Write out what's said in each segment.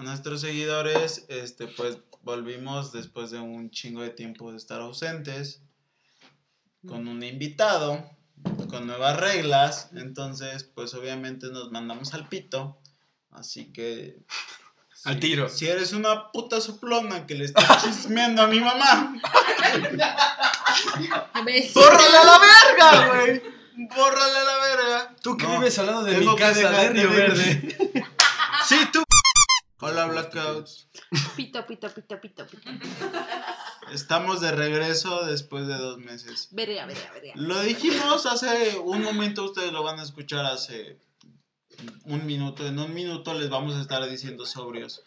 a nuestros seguidores, este, pues volvimos después de un chingo de tiempo de estar ausentes, con un invitado, con nuevas reglas, entonces, pues obviamente nos mandamos al pito, así que... Al si- tiro. Si eres una puta soplona que le está chismeando a mi mamá, ¡bórrale a la verga, güey! ¡Bórrale a la verga! Tú que No, vives al lado de mi que casa dejar de Río de- Verde. Hola, Blackout. Pito, pito, pito, pito, pito. Estamos de regreso después de dos meses. Verga, verga, verga. Lo dijimos hace un momento, ustedes lo van a escuchar hace un minuto. En un minuto les vamos a estar diciendo sobrios.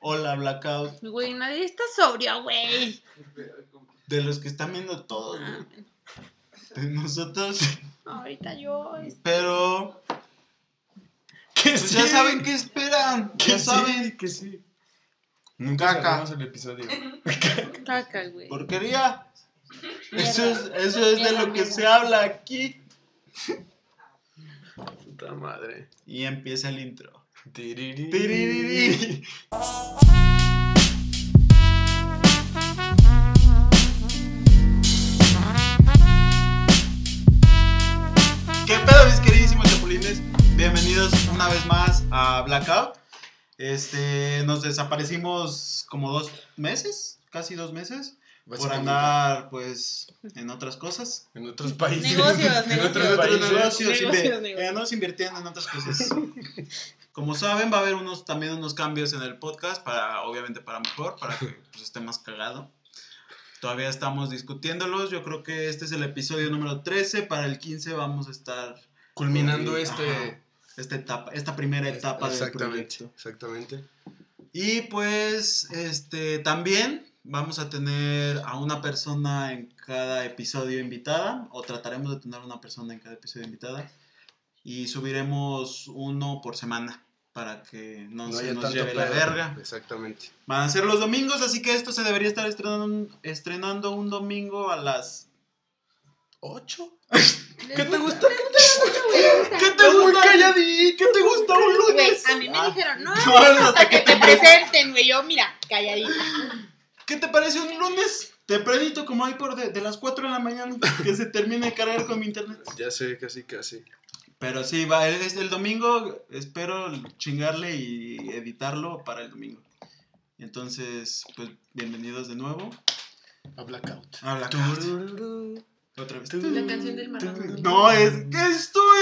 Hola, Blackout. Güey, nadie está sobrio, güey. De los que están viendo todos, Ah, güey. De nosotros. Ahorita yo. es- Pero Que pues ya saben qué esperan. Que Ya sí, saben. que sí. Nunca Caca. cerramos el episodio. Caca, güey. Porquería. Eso es, eso es de lo que mierda. se habla aquí. Puta madre. Y empieza el intro. Tiriri. Tiririri. Bienvenidos una vez más a Blackout. Este, nos desaparecimos como dos meses, casi dos meses, por andar, pues, en otras cosas. En otros países. Negocios, en negocios. otros En otros países. negocios, Negocios, negocios. eh, nos invirtiendo en otras cosas. Como saben, va a haber unos también unos cambios en el podcast para obviamente para mejor, para que pues, esté más cagado. Todavía estamos discutiéndolos. Yo creo que este es el episodio número 13. Para el 15 vamos a estar Culminando este. Esta etapa, esta primera etapa del Exactamente. proyecto. Exactamente. Y pues este también vamos a tener a una persona en cada episodio invitada o trataremos de tener una persona en cada episodio invitada y subiremos uno por semana para que no, se haya nos lleve la verga. Exactamente. Van a ser los domingos, así que esto se debería estar estrenando, estrenando un domingo a las ¿Ocho? ¿Qué te gusta? ¿Qué te gusta? calladito, ¿qué te gusta un lunes? a mí me Ah. dijeron, no, No, hasta que te presenten, güey. Yo, mira, calladita. ¿Qué te parece un lunes? Tempranito como hay por de, de las 4 de la mañana que se termine de cargar con mi internet. Ya sé, casi, casi. Pero sí, va, es el domingo, espero chingarle y editarlo para el domingo. Entonces, pues bienvenidos de nuevo A Blackout. a la Otra vez. La canción del marrón. No, es que estoy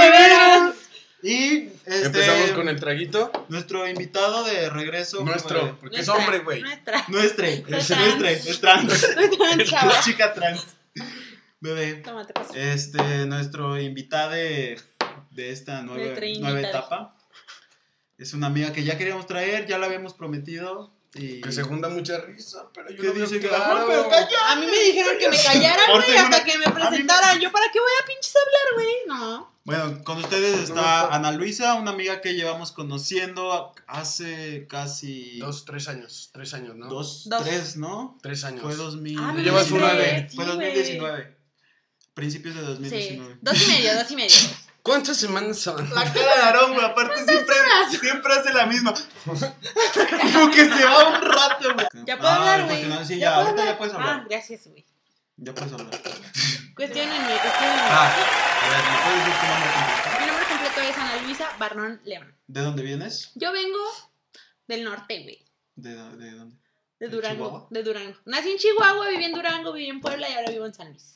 veras. Y este, Empezamos con el traguito. nuestro invitado de regreso. Nuestro, fue- porque es Nuestra, hombre, güey. Nuestra. Nuestre, es trans. nuestre, es trans. Nuestra chava. Es chica trans. Bebé. Tómate. Este, nuestro invitado de, de esta nueva, Nuestra nueva etapa es una amiga que ya queríamos traer, ya la habíamos prometido. Y Que segunda mucha risa, pero yo ¿Qué no dice que- claro. Pero calla. A mí me dijeron que me callara, güey, hasta que me a mí me- presentaran. Yo, ¿para qué voy a pinches hablar, güey? No. Bueno, con ustedes está Ana Luisa, una amiga que llevamos conociendo hace casi Dos, tres años. Tres años, ¿no? dos, Dos. tres, ¿no? Tres años. Fue 2000. Ah, llevas una de- sí, Fue güey. 2019. Principios de Sí. 2019. Dos y medio, dos y medio. ¿Cuántas semanas son? La cara de Aarón, güey, aparte siempre, siempre hace la misma. Como que se va un rato, güey. Ya puedo Ah, hablar, güey. sí, ya, puedo ahorita ya puedes hablar. Ah, gracias, güey. Ya puedes hablar. Cuestionenme, cuestionenme. Ah, a ver, ¿me puedes decir tu nombre completo? Mi nombre completo es Ana Luisa Barnón León. ¿De dónde vienes? Yo vengo del norte, güey. ¿De, de dónde? De ¿De Durango. Chihuahua? De Durango. Nací en Chihuahua, viví en Durango, viví en Puebla y ahora vivo en San Luis.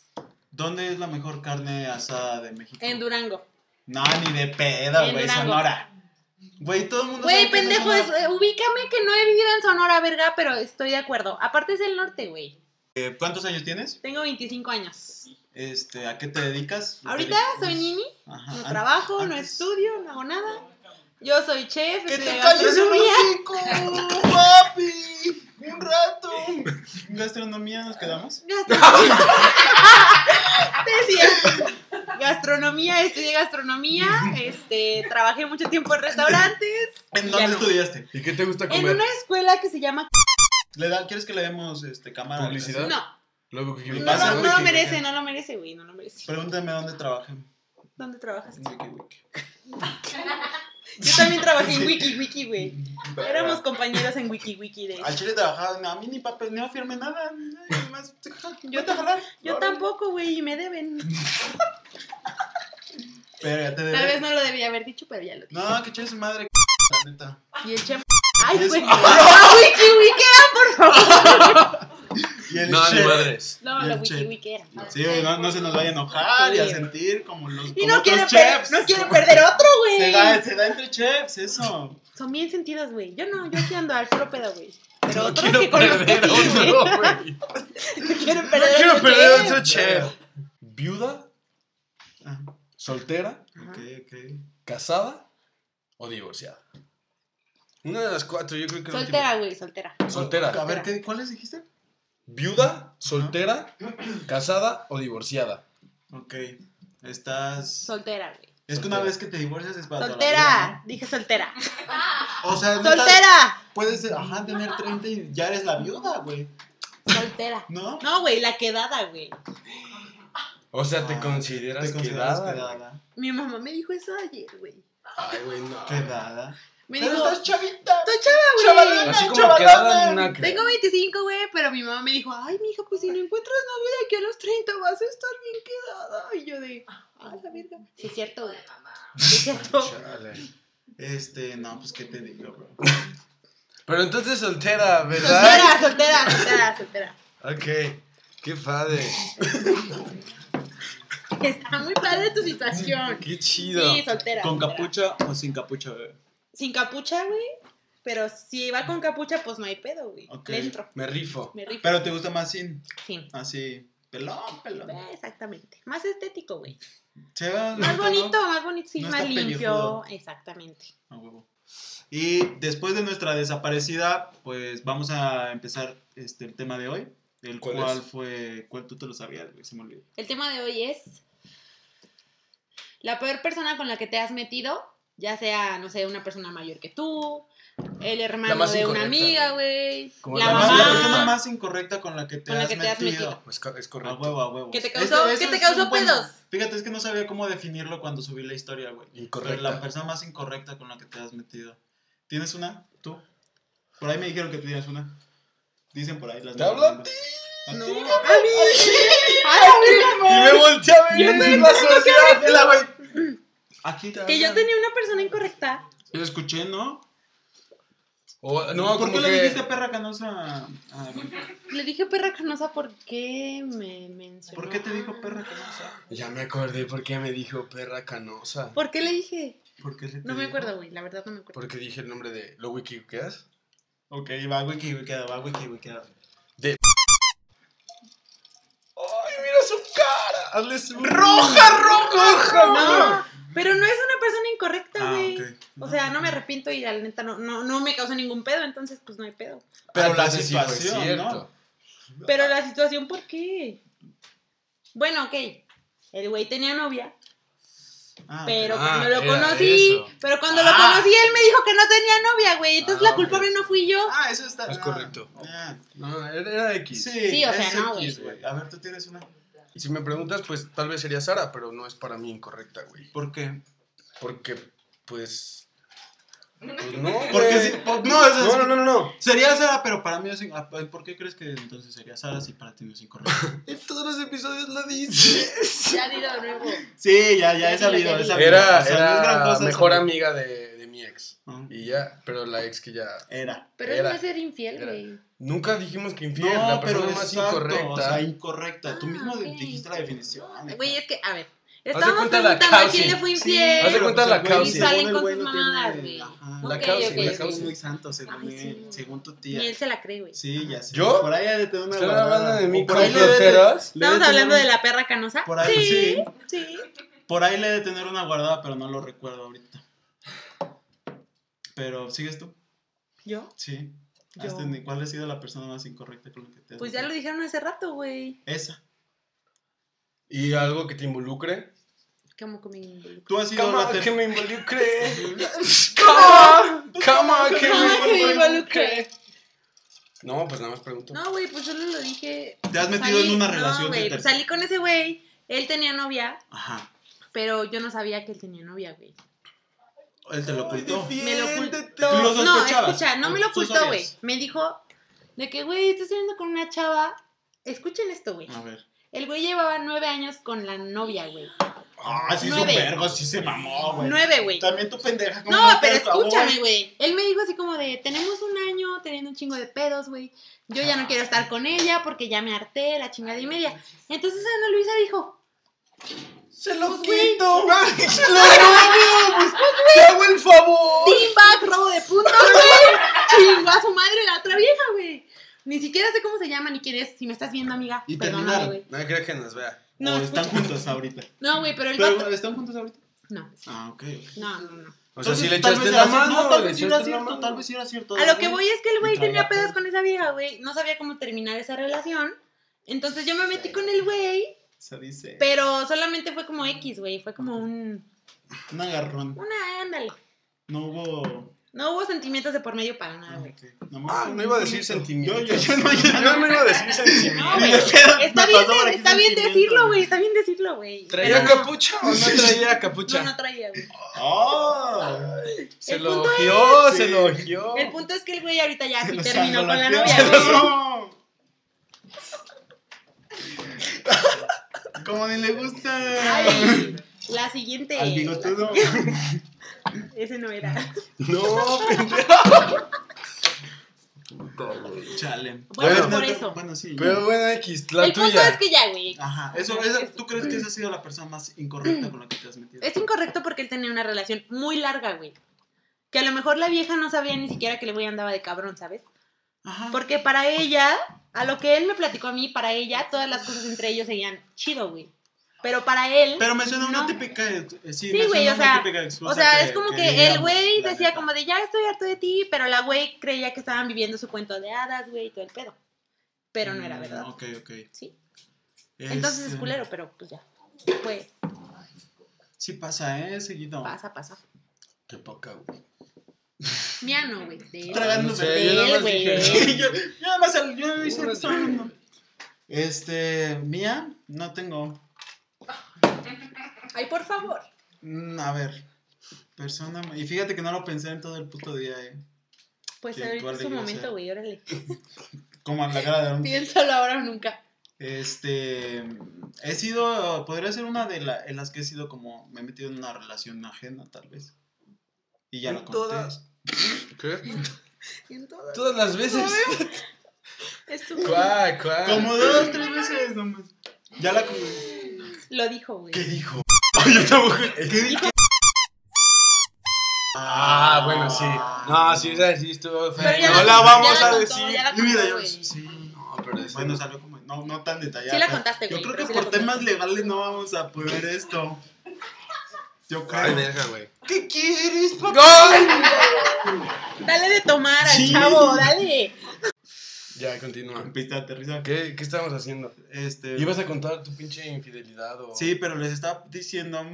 ¿Dónde es la mejor carne asada de México? En Durango. No, ni de pedo, güey. Sonora. Güey, todo el mundo Güey, pendejo, eh, ubícame que no he vivido en Sonora, verga, pero estoy de acuerdo. Aparte es el norte, güey. Eh, ¿Cuántos años tienes? Tengo 25 años. Este, ¿A qué te dedicas? Ahorita soy nini, Ajá. no trabajo, no estudio, no hago nada. Yo soy chef, ¡Que te calles el hocico, papi! ¡Un rato! ¿Gastronomía nos quedamos? Gastronomía. Decía, gastronomía, estudié gastronomía, este, trabajé mucho tiempo en restaurantes. ¿En dónde no. estudiaste? ¿Y qué te gusta En comer? una escuela que se llama... ¿Le da, ¿Quieres que le demos este, cámara? ¿Publicidad? No, Luego que ¿Qué no, pasa, no, no lo merece, no lo merece, güey, no lo merece. Pregúntame dónde trabajé. ¿Dónde trabajas? En Wiki Wiki. Yo también trabajé en Wiki Wiki, güey. Éramos compañeros en Wiki Wiki de Al chile trabajaba, a mí ni papel, no firme nada. nada más, Yo, yo tampoco, güey, y me deben. Pero ya te Tal vez no lo debía haber dicho, pero ya lo dije. No, que chingue su madre, la neta. Y el chef. Ay, güey. La Wiki Wiki era, por favor. Y el No, ni chef. madres. No, el Wiki. Wiki era. Sí, güey, no, no se nos vaya a enojar y a sentir como los Y como no otros quiere, per- chefs. no quiere perder otro, Se da, se da entre chefs, eso. Son bien sentidos, güey. Yo no, yo aquí ando al puro pedo, güey. Pero No otros quiero que conozco perder sí, otro, güey. No quiero No perder quiero otro perder chef. otro chef. ¿Viuda? Ah, ¿Soltera? ok, ok. ¿Casada? ¿O divorciada? Una de las cuatro, yo creo que Soltera, güey, soltera. Soltera. A ver, ¿qué, ¿cuáles dijiste? ¿Viuda? ¿Soltera? ¿Casada o divorciada? Ok. Estás. Soltera, güey. Es que una vez que te divorcias es para toda la Soltera. Dije soltera. O sea, neta, ¡Soltera! puedes ser, ajá, tener 30 y ya eres la viuda, güey. Soltera. ¿No? No, güey, la quedada, güey. O sea, ¿te Ah, consideras, ¿Te consideras quedada? quedada? Mi mamá me dijo eso ayer, güey. Ay, güey, no. Quedada. Me Pero dijo, estás chavita. estoy chava, güey. Chavalona. Así como una. Tengo 25, güey, pero mi mamá me dijo, ay, mija, pues si no encuentras novio de aquí a los 30 vas a estar bien quedada. Y yo de, ay, la verga. Sí, es cierto, güey. Sí, es cierto. Chale. Este, no, pues qué te digo, bro. Pero entonces soltera, ¿verdad? Soltera, soltera, soltera, soltera. Ok. Qué padre. Está muy padre tu situación. Qué chido. Sí, soltera. ¿Con soltera. capucha o sin capucha, bebé? Sin capucha, güey. Pero si va con capucha, pues no hay pedo, güey. Ok. Le entro. Me rifo. Me rifo. Pero te gusta más sin, Sí. así, pelón, pelón. Exactamente. Más estético, güey. Se va Más bonito, bonito, ¿no? más bonito, sí, No más limpio. pellejudo. Exactamente. A huevo. Y después de nuestra desaparecida, pues vamos a empezar este, el tema de hoy. El ¿Cuál cual es? fue. ¿Cuál tú te lo sabías, güey? Se me olvidó. El tema de hoy es la peor persona con la que te has metido, ya sea, no sé, una persona mayor que tú, el hermano de una amiga, güey, la, la mamá. la persona más incorrecta con la que te, Con la has, que te has metido. metido. Pues es A correcto. huevo, a huevo. Que te Este- causó- eso que te causó un buen- pedos. Fíjate, es que no sabía cómo definirlo cuando subí la historia, güey. Incorrecta. La persona más incorrecta con la que te has metido. ¿Tienes una? ¿Tú? Por ahí me dijeron que tú tienes una. Dicen por ahí las ¿Te hablo a ti? No, ti? a mí. Y me volteé a ver Yo y me- la sociedad. Aquí te Que yo tenía una persona incorrecta. Lo escuché, ¿no? O- no, ¿Por como qué le que- dijiste perra canosa? a- Le dije perra canosa porque me mencionó. ¿Por qué te dijo perra canosa? Ya me acordé por qué me dijo perra canosa. ¿Por qué le dije? ¿Por qué te No me dijo? acuerdo, güey, la verdad no me acuerdo. Porque dije el nombre de lo wiki que es. Ok, va wiki, wiki, va wiki. De. ¡Ay, mira su cara! Hazle su. ¡Roja, roja! No, pero no es una persona incorrecta, Ah, güey. ok. O sea, no me arrepiento y la neta no, no, no me causa ningún pedo, entonces pues no hay pedo. Pero la sí fue situación, cierto. Pero la situación, ¿por qué? Bueno, ok. El güey tenía novia, Ah, ok. pero Ah, cuando lo conocí, eso. pero cuando lo Ah. conocí, él me dijo que no tenía novia, güey. Entonces Ah, la culpable no fui yo. Ah, eso está. Es ah, correcto. ah. No, era X. Sí, Sí, o sea, no, güey. A ver, tú tienes una. Y si me preguntas, pues tal vez sería Sara, pero no es para mí incorrecta, güey. ¿Por qué? Porque, pues. Pues no. Porque por- no, eso No, no, no, no, no. Sería Sara, pero para mí es. in- ah, ¿Por qué crees que entonces sería Sara si para ti no es incorrecto? En todos los episodios lo dices. Ya dilo de nuevo. Sí, ya, ya he sabido, he. Era, O sea, no es gran era cosa mejor amiga de mi ex. Ah, Y ya, pero la ex que ya. Era. Pero Era. es no ser infiel, güey. Nunca dijimos que infiel, No, la pero persona más exacto, incorrecta. O sea, incorrecta. Tú Ah, mismo ok. dijiste la definición. Güey, es que, a ver. de Estamos cuenta la preguntando a causa. quién le fue Sí, infiel. Haz de cuenta la pero, causa. Y salen con sus mamadas, güey. La causa, la causa es muy santo, según Ay, él, sí. según tu tía. él se la cree, güey. Sí, ya sé. ¿Yo? Por ahí ha de tener una ¿Están guardada. hablando de mí O por ahí con Estamos hablando de la perra canosa. Por ahí, sí. sí. Sí. Por ahí le he de tener una guardada, pero no lo recuerdo ahorita. Pero, ¿sigues tú? ¿Yo? Sí. Yo. ¿Cuál ha sido la persona más incorrecta con la que te has Pues ya lo dijeron hace rato, güey. Esa. ¿Y algo que te involucre? ¿Cómo que me involucro? Tú has sido Cama, la que me involucre. Cama, cama, que me involucre. No, pues nada más pregunto. No, güey, pues solo lo dije. Te has metido en una relación No, güey, pues salí con ese güey. Él tenía novia, Ajá. pero yo no sabía que él tenía novia, güey. Él te lo ocultó. Me lo ocultó. Lo no, escucha, no me lo ocultó, güey. Me dijo de que, güey, estoy saliendo con una chava. Escuchen esto, güey. A ver. El güey llevaba nueve años con la novia, güey. Ah, sí, es un Nueve. vergo, sí se mamó, güey. Nueve, güey. También tu pendeja. ¿cómo No, pero escúchame, güey. Él me dijo así como de, tenemos un año teniendo un chingo de pedos, güey. Yo ya no quiero estar con ella porque ya me harté, la chingada y media. Entonces Ana Luisa dijo, Se lo Pues, güey. Se lo robo. Pues, te hago el favor. Team back, robo de puntos, güey. Chingó a su madre la otra vieja, güey. Ni siquiera sé cómo se llama ni quién es. Si me estás viendo, amiga, Y perdóname, terminaron. güey. No creo que nos vea. No, o están escucha. juntos ahorita. No, güey, pero el Pero, vato... ¿están juntos ahorita? No, Ah, ok. no, no, no. O sea, Entonces, si le echaste la mano. No, tal vez sí era cierto, mano. tal vez sí era cierto. A lo que voy es que el güey tenía pedos pedos. con esa vieja, güey. No sabía cómo terminar esa relación. Entonces yo me metí con el güey, Se dice. pero solamente fue como X, güey. Fue como un... Un agarrón. Una, ándale. No hubo. No hubo sentimientos de por medio para nada, Ah, güey. Nomás Ah, un no iba a decir sentimientos. Yo, yo, yo no, yo no iba a decir No, sentimientos. güey. Pedo, Está bien, está bien sentimiento, decirlo, güey. Está bien decirlo, güey. ¿Traía Pero no. capucha o no traía capucha? No, no traía, güey. Ah. Se lo es- se ojió. El punto es que el güey ahorita ya Se sí terminó con la novia, güey. No. Como ni le gusta. Ay, la siguiente. Al bigotudo. Ese no era. No, pendejo. Chale. Bueno, Bueno, por eso. Bueno, sí. Pero bueno, X, la el punto tuya. es que ya, güey. Ajá. Eso, eso, ¿Tú crees que esa ha sido la persona más incorrecta con la que te has metido? Es incorrecto porque él tenía una relación muy larga, güey. Que a lo mejor la vieja no sabía ni siquiera que el güey andaba de cabrón, ¿sabes? Ajá. Porque para ella, a lo que él me platicó a mí, para ella, todas las cosas entre ellos seguían chido, güey. Pero para él, Pero me suena una típica. eh, Sí, güey, o sea, o sea, es como que, el digamos, güey decía neta. como de ya estoy harto de ti, pero la güey creía que estaban viviendo su cuento de hadas, güey, y todo el pedo. Pero no era Mm, verdad. Ok, ok. Sí. Entonces es Este, culero, pero pues ya. Pues Sí pasa, ¿eh? Seguido. pasa, pasa. Qué poca, güey. Mía no, güey. de él. De yo nada más yo, yo nada más, el- yo no hice. Este, mía, no tengo. Ay, por favor. Mm, a ver, persona. Y fíjate que no lo pensé en todo el puto día, eh. Pues ahorita ¿cuál es su momento, güey, órale. Como a la cara de un. Piénsalo ahora o nunca. Este, he sido, podría ser una de la- en las que he sido como, me he metido en una relación ajena, tal vez. Y ya En la conté. todas. ¿Qué? En todas. Todas las veces. Es tu- ¿Cuál, cuál? Como dos, tres veces nomás. Ya la Lo dijo, güey. ¿Qué dijo? Ay, yo tampoco. ¿Qué dijo? Ah, bueno, sí. No, sí, esa sí estuvo. Pero ya No la- ya vamos la a contó, decir. ya la Y mira, contó, yo, güey. sí. No, pero ese Bueno, no. salió como, no, no tan detallado. Sí la contaste, Yo güey, creo pero que sí la por contaste. temas legales no vamos a poder esto. Yo creo. Ay, deja, güey. ¿Qué quieres, papá? Dale de tomar al Sí. chavo, dale. Ya, continúa. Pista de aterrizaje. ¿Qué, ¿Qué estábamos haciendo? Este. ¿Ibas a contar tu pinche infidelidad o...? Sí, pero les estaba diciendo,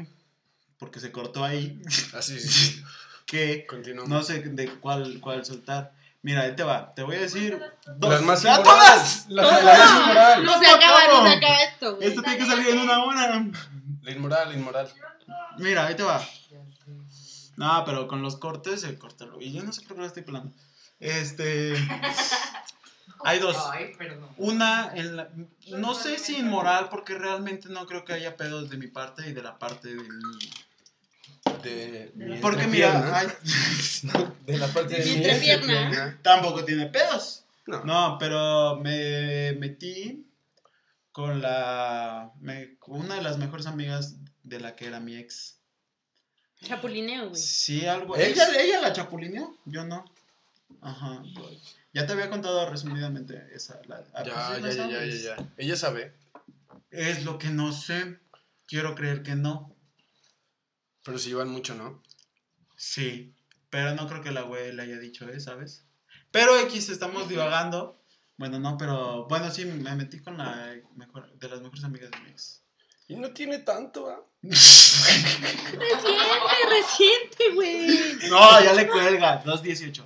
porque se cortó ahí, Ah, sí, sí, que no sé de cuál, cuál soltar. Mira, ahí te va. Te voy a decir dos. Las más ¡Ah, todas! No, se acaba, no se acaba esto, güey. Esto tiene que salir en una hora. La inmoral, la inmoral. Mira, ahí te va. No, pero con los cortes se corta. Y yo no sé por qué lo estoy pelando. Este. Hay dos. Una, en la- no sé si inmoral, porque realmente no creo que haya pedos de mi parte y de la parte de mi. De, Porque mira, hay- De la parte de Mi mi entrepierna. tampoco tiene pedos. No. No, pero me metí con la. me- una de las mejores amigas de la que era mi ex. Chapulineo, güey. Sí, algo. ¿Ella, ella la chapulineó? Yo no. Ajá. Ya te había contado resumidamente esa. La, Ya, pues ya, ya, ya, sabes. ya, ya. Ella sabe, Es lo que no sé. Quiero creer que no. pero si llevan mucho, ¿no? Sí. Pero no creo que la güey le haya dicho, ¿eh? ¿Sabes? Pero X, estamos divagando. Bueno, no, pero. Bueno, sí, me metí con la mejor, de las mejores amigas de mi ex. Y no tiene tanto, ¿ah? Reciente, reciente, güey. No, ya le cuelga. 218.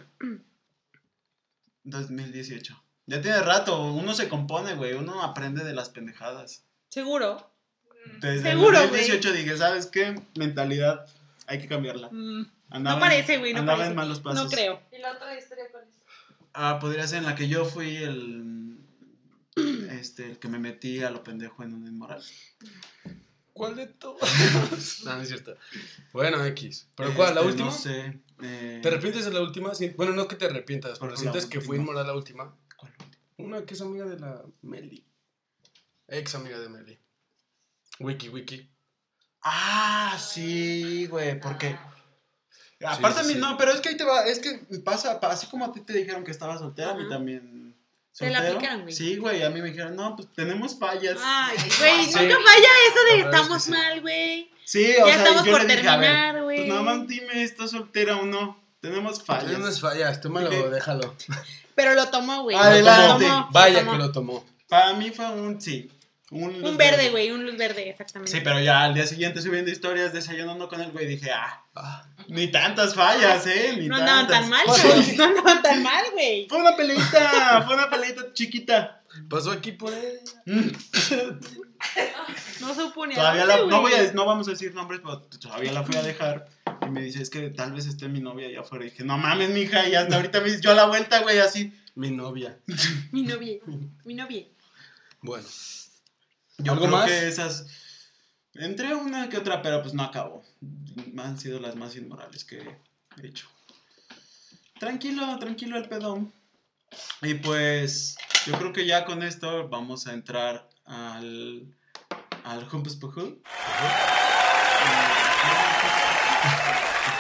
2018. Ya tiene rato. Uno se compone, güey. Uno aprende de las pendejadas. Seguro. Desde Seguro, el 2018 dije, ¿sabes qué? Mentalidad. Hay que cambiarla. Mm, Andaba No parece, güey, no andaba parece. en malos pasos. No creo. ¿Y la otra historia cuál es? Ah, podría ser en la que yo fui el. Este, el que me metí a lo pendejo en un inmoral. ¿Cuál de todos? no, no es cierto. Bueno, X. ¿Pero cuál? ¿La Este, última? No sé. eh, ¿Te arrepientes de la última? Sí. Bueno, no que te arrepientas, ¿Cuál pero sientes que fue inmoral la última. ¿cuál? Una que es amiga de la Meli. Ex amiga de Meli. Wiki, wiki. Ah, sí, güey, porque. Sí, Aparte a mí, sí. no, pero es que ahí te va, es que pasa, pa- así como a ti te dijeron que estabas soltera, a mí también. Te la aplicaron, güey. Sí, güey, a mí me dijeron, no, pues tenemos fallas. Ay, güey, Sí. nunca falla eso de que estamos sí. mal, güey. sí, o Ya sea, estamos yo por terminar, güey. pues nada más dime, ¿estás soltera o no? Tenemos fallas. Tienes unas fallas, tómalo, déjalo. Pero lo tomó, güey. Adelante. Lo tomó, lo Vaya tomó. que lo tomó. Para mí fue un sí. Un, verde, güey, un luz verde, exactamente. Sí, pero ya al día siguiente subiendo historias, desayunando con el güey, dije, ah, Ah, ni tantas fallas, ¿eh? Ni No andaban tantas. tan mal, Pues, güey. No andaban tan mal, güey. Fue una peleita, fue una peleita chiquita. pasó aquí por él. No supo ni a Todavía la, no, voy güey. a, no vamos a decir nombres, pero todavía la fui a dejar. Y me dice, es que tal vez esté mi novia allá afuera. Y dije, no mames, mija. Y hasta ahorita me dice, yo a la vuelta, güey, así. Mi novia. Mi novia. Mi novia. Bueno. Yo ¿Algo creo más? que esas. Entré una que otra, pero pues no acabó. Han sido las más inmorales que he hecho. Tranquilo, tranquilo el pedón. Y pues, yo creo que ya con esto vamos a entrar al. al Humpus Pujú.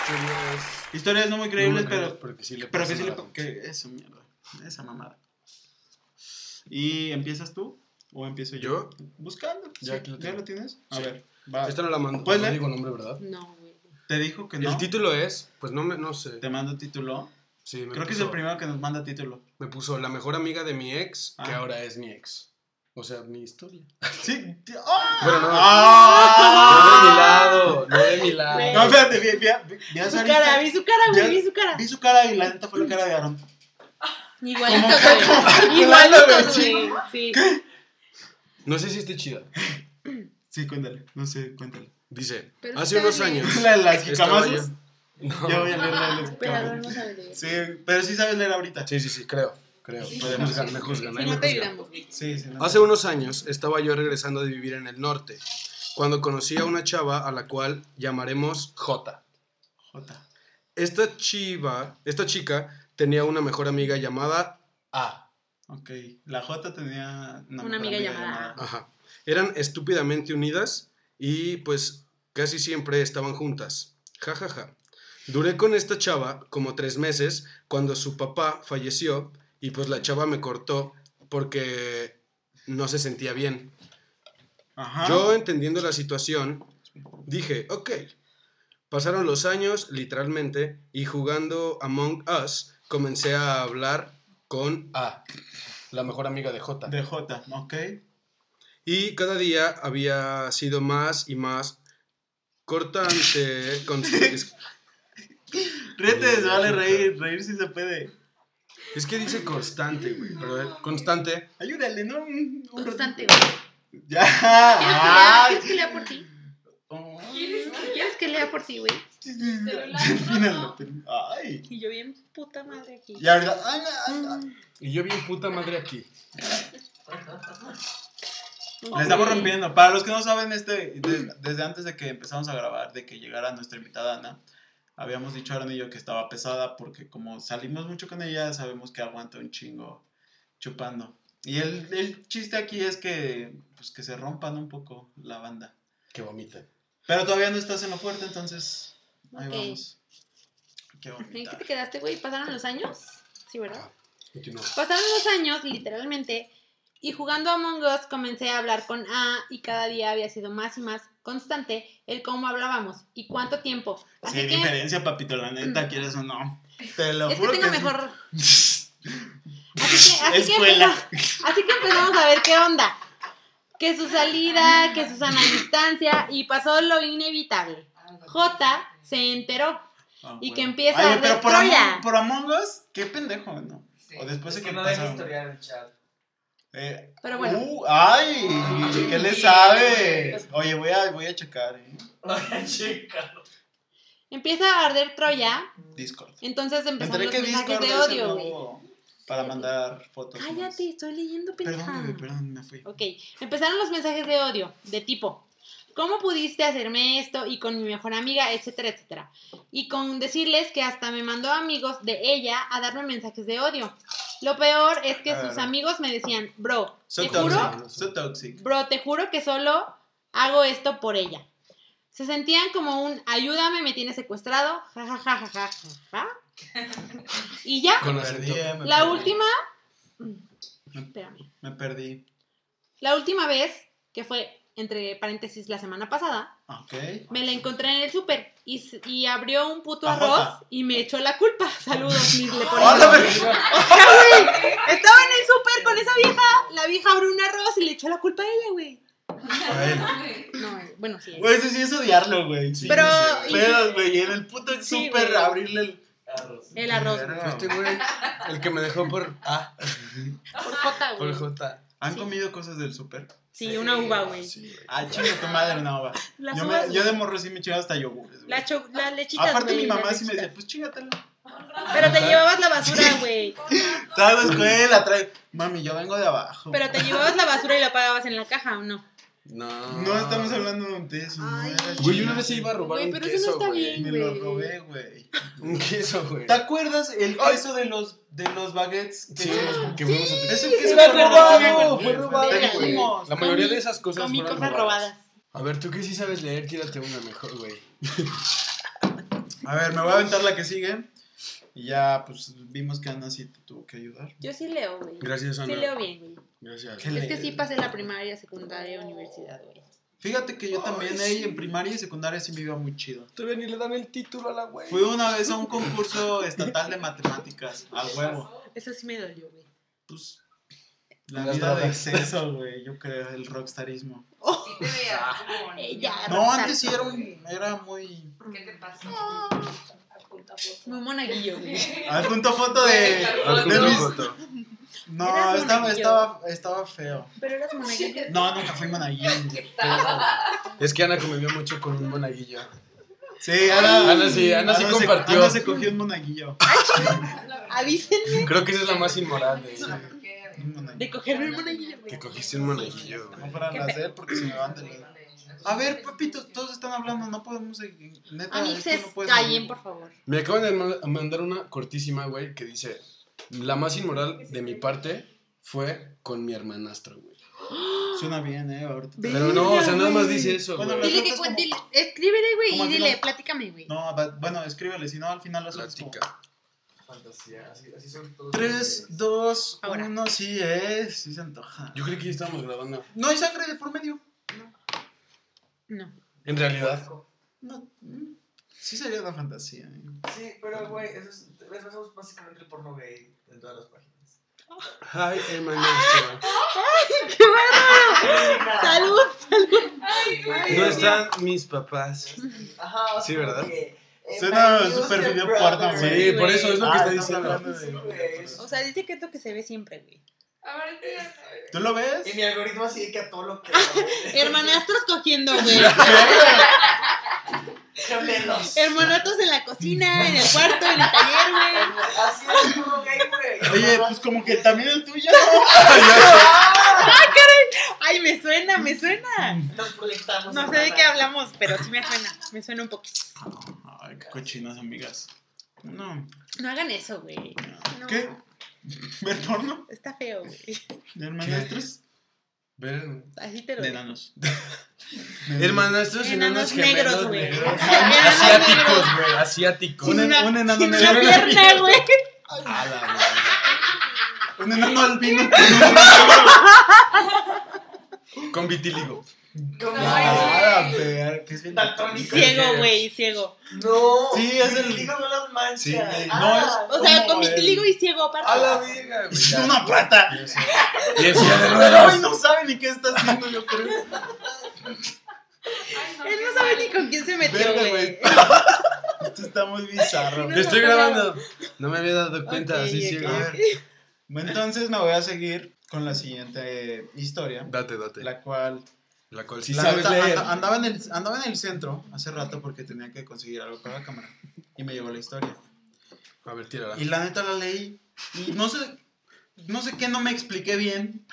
Historias Historias no muy creíbles, no pero pero que sí le Pero que pasan sí le... a- po- Que eso, mierda. Esa mamada. ¿Y empiezas tú? ¿O empiezo yo? ¿Yo? Buscando. Ya sí. aquí lo ¿Ya tengo. lo tienes? A Sí. ver. Va. Esta no la mando. ¿Puedes No leer? digo nombre, ¿verdad? No, güey. Te dijo que no. El título es, pues no me, no sé. Te mando título. Sí, me Creo que es el primero que nos manda título. Me puso la mejor amiga de mi ex, que Ah. ahora es mi ex. O sea, mi historia. Sí. ¡Ah! Bueno, no. ¡Ah! No de mi lado, no de mi lado. No, espérate, vi, vi, vi, Su cara, vi su cara, güey, vi su cara. Vi su cara y la neta fue la cara de Aaron. Igualito, güey. Igualito, güey, güey. Sí. No sé si esté chida. Sí, cuéntale. No sé, cuéntale. Dice, Pero hace unos bien. años. La de las estaba yo- No. Ya voy a leer la de las Pero no jicamazos. sabe leer. Sí, pero sí sabes leer ahorita. Sí, sí, sí, creo. Creo. Sí. Me juzgan, me juzgan. Si ahí no te juzgan. Sí, sí. no. Hace unos años estaba yo regresando de vivir en el norte, cuando conocí a una chava a la cual llamaremos J. Jota. Esta chiva, esta chica tenía una mejor amiga llamada A. Ok. La J tenía Una amiga llamada Ajá. Eran estúpidamente unidas y pues casi siempre estaban juntas. Ja, ja, ja. Duré con esta chava como tres meses cuando su papá falleció y pues la chava me cortó porque no se sentía bien. Ajá. Yo entendiendo la situación, dije, ok. Pasaron los años, literalmente, y jugando Among Us, comencé a hablar con A, la mejor amiga de J. De J, ok. Y cada día había sido más y más cortante. con- es, Ríete, se vale reír, reír si se puede. es que dice constante, güey, pero es constante. Ayúdale, ¿no? Un, un Constante, güey. Ya. ¿Quieres que lea- Ay. ¿Quieres que lea por ti? Oh. ¿Quieres que lea por ti, güey? Ay. Y yo bien puta madre aquí. Y ahorita. ay. Y yo bien puta madre aquí. Le estamos rompiendo. Para los que no saben, este, de- desde antes de que empezamos a grabar, de que llegara nuestra invitada Ana, habíamos dicho a Aaron y yo que estaba pesada porque como salimos mucho con ella, sabemos que aguanta un chingo chupando. Y el, el chiste aquí es que, pues, que se rompan un poco la banda. Que vomite. Pero todavía no estás en lo fuerte, entonces ahí vamos. Qué ¿En qué te quedaste, güey? ¿Pasaron los años? Sí, ¿verdad? Ah, continúa. Pasaron los años, literalmente, y jugando a Among Us comencé a hablar con A y cada día había sido más y más constante el cómo hablábamos y cuánto tiempo. Sí, Así que, diferencia, papito, la neta, quieres o no. Te lo es que tengo que mejor... Así que, así, que así que empezamos a ver qué onda. Que su salida, que su sana distancia y pasó lo inevitable. J se enteró. Ah, Y bueno. que empieza Ay, a pero arder por, Troya. Among, por Among Us, qué pendejo, ¿no? O después de que no pasa- deja historiar el chat. Eh, Pero bueno. uh, ay, ¿qué le sabes? Oye, voy a, voy a checar, ¿eh? Chica. Empieza a arder Troya, Discord. entonces enteré los que mensajes Discord de odio, güey. para mandar fotos. más. Cállate, estoy leyendo, pendeja. Perdón, bebé, perdón, me fui. Ok, empezaron los mensajes de odio, de tipo, ¿cómo pudiste hacerme esto? Y con mi mejor amiga, etcétera, etcétera. Y con decirles que hasta me mandó amigos de ella a darme mensajes de odio. Lo peor es que sus Ah. amigos me decían, bro, So te juro, toxic. So toxic. bro, te juro que solo hago esto por ella. Se sentían como un, ayúdame, me tiene secuestrado, ja, ja, ja, ja, ja, ja. Y ya, Con perdí, eh, me la perdí. última, Me, espérame. me perdí. La última vez, que fue entre paréntesis la semana pasada, Ok. me la encontré en el súper y, y abrió un puto arroz y me echó la culpa. Saludos, mis güey, estaba en el súper con esa vieja, la vieja abrió un arroz y le echó la culpa a ella, güey. A ver. No, eh, bueno, sí. Güey, eso sí es odiarlo, güey. Sí, Pero- sí, Pedos, güey. Y en el puto Sí, súper abrirle el. El arroz. Este güey, el que me dejó por A, Por J, por güey. J. ¿Han Sí. comido cosas del súper? Sí, una uva, güey. Sí. Ah, chinga tu madre, una uva. Las Yo, uvas, me, yo de morro sí me echaba hasta yogures, güey. La cho- las lechitas, Aparte, mi mamá sí me decía, pues chingatela. Pero te llevabas la basura, güey. Toda la escuela trae. Mami, yo vengo de abajo. Pero te llevabas la basura y la pagabas en la caja, ¿o no? No. No estamos hablando de eso. no Ay. era Güey, una vez se iba a robar Güey, un pero eso no queso, está güey. bien. Me lo robé, güey. Un queso, güey. ¿Te acuerdas el queso de los, de los baguettes? Que Sí, que fuimos a Ese Sí, queso sí, fue fue robado, robado, fue robado. Güey. La mayoría de esas cosas Comí fueron cosas robadas. robadas. A ver, tú que sí sabes leer, tírate una mejor, güey. A ver, me voy a aventar la que sigue. Y ya, pues vimos que Ana sí te tuvo que ayudar. Yo sí leo, güey. Gracias, Ana. Sí leo bien, güey. Gracias. ¿Qué Es que sí pasé la primaria, secundaria, universidad, güey. Fíjate que yo también ahí en primaria y secundaria sí me iba muy chido. Todavía ni le dan el título a la güey. Fui una vez a un concurso estatal de matemáticas, a huevo. Eso sí me dolió, güey. Pues la Las vida de exceso, güey, yo creo, el rockstarismo. Sí te ya. No, antes sí era, un, era muy... ¿Qué te pasa? Muy monaguillo, güey. Al punto foto de... De mis- foto. No, Eras estaba, monaguillo. estaba, estaba feo. Pero eras monaguillo. No, nunca fui monaguillo. Es que Ana convivió mucho con un monaguillo. Sí, Ana, Ana sí, Ana sí se- compartió. Ana se cogió un monaguillo. Avísenme Creo que esa es la más inmoral de ella. Un monaguillo. de cogerme un monaguillo, güey. Que cogiste un monaguillo, güey. No fueran las de él porque se me van de la... A ver, papitos, todos están hablando, no podemos seguir. Neta, Amixes, no callen, por favor. Me acaban de ma- mandar una cortísima, güey, que dice: La más inmoral de mi parte fue con mi hermanastro, güey. Suena bien, eh, ahorita. te- Pero no, o sea, nada más dice eso, Bueno, güey. Dile que como- escríbele, güey, y dile, final- platícame, güey. No, bueno, escríbele, si no al final lo. Plática. Fantasía, así, así son todos. 3, 2, Ahora. 1, sí es, sí se antoja. Yo creí que ya estábamos grabando. No hay sangre de por medio. No. En realidad. No, mm, sí sería una fantasía. eh. Sí, pero güey, eso es, eso es básicamente el porno gay en todas las páginas. Ay, hermanastro. ¡Qué bueno! ¡Salud! No están mis papás. Ajá, Sí, ¿verdad? eh, Suena súper video Sí, por eso es lo que está diciendo. O sea, dice que es lo que se ve siempre, güey. ¿Tú lo ves? Y mi algoritmo así de que a todo lo que. Hermanastros cogiendo, güey. Gemelos. Hermanatos en la cocina, en el cuarto, en el taller, güey. Así es el porno gay, güey. Oye, pues como que también el tuyo. Ay, me suena, me suena. Nos proyectamos. No sé de qué hablamos, pero sí me suena. Me suena un poquito. Ay, qué cochinas, amigas. No. No hagan eso, güey. No. ¿Qué? ¿Ver porno? Está feo, güey. ¿De hermanastros? Ver- Así te lo De digo. enanos. Hermanastros Enanos enanos negros, güey. negros. Asiáticos, güey, asiáticos. Un, en- una- un enano sin negro. una pierna, güey. A la madre. Un enano albino. Con vitiligo. Ah, ver, que es bien. Ciego, güey, ciego. No. Sí, es el- Vitiligo no las manchas. Sí, Ah, no es- O sea, ¿Cómo con vitiligo y ciego aparte. A la verga, güey. Es una pata. Y ruedas. no sabe ni qué está haciendo, yo creo. Ay, no, Él no sabe mal. ni con quién se metió, güey. güey. Esto está muy bizarro. Te estoy grabando. No me había dado cuenta, Ok, así ciego. A ver. Bueno, entonces me voy a seguir con la siguiente historia, Date, date. la cual La cual sí La sabes neta, leer. anda- andaba, en el, andaba en el centro hace rato porque tenía que conseguir algo para la cámara. Y me llegó la historia. A ver, tírala. Y la neta la leí. Y no sé, no sé qué no me expliqué bien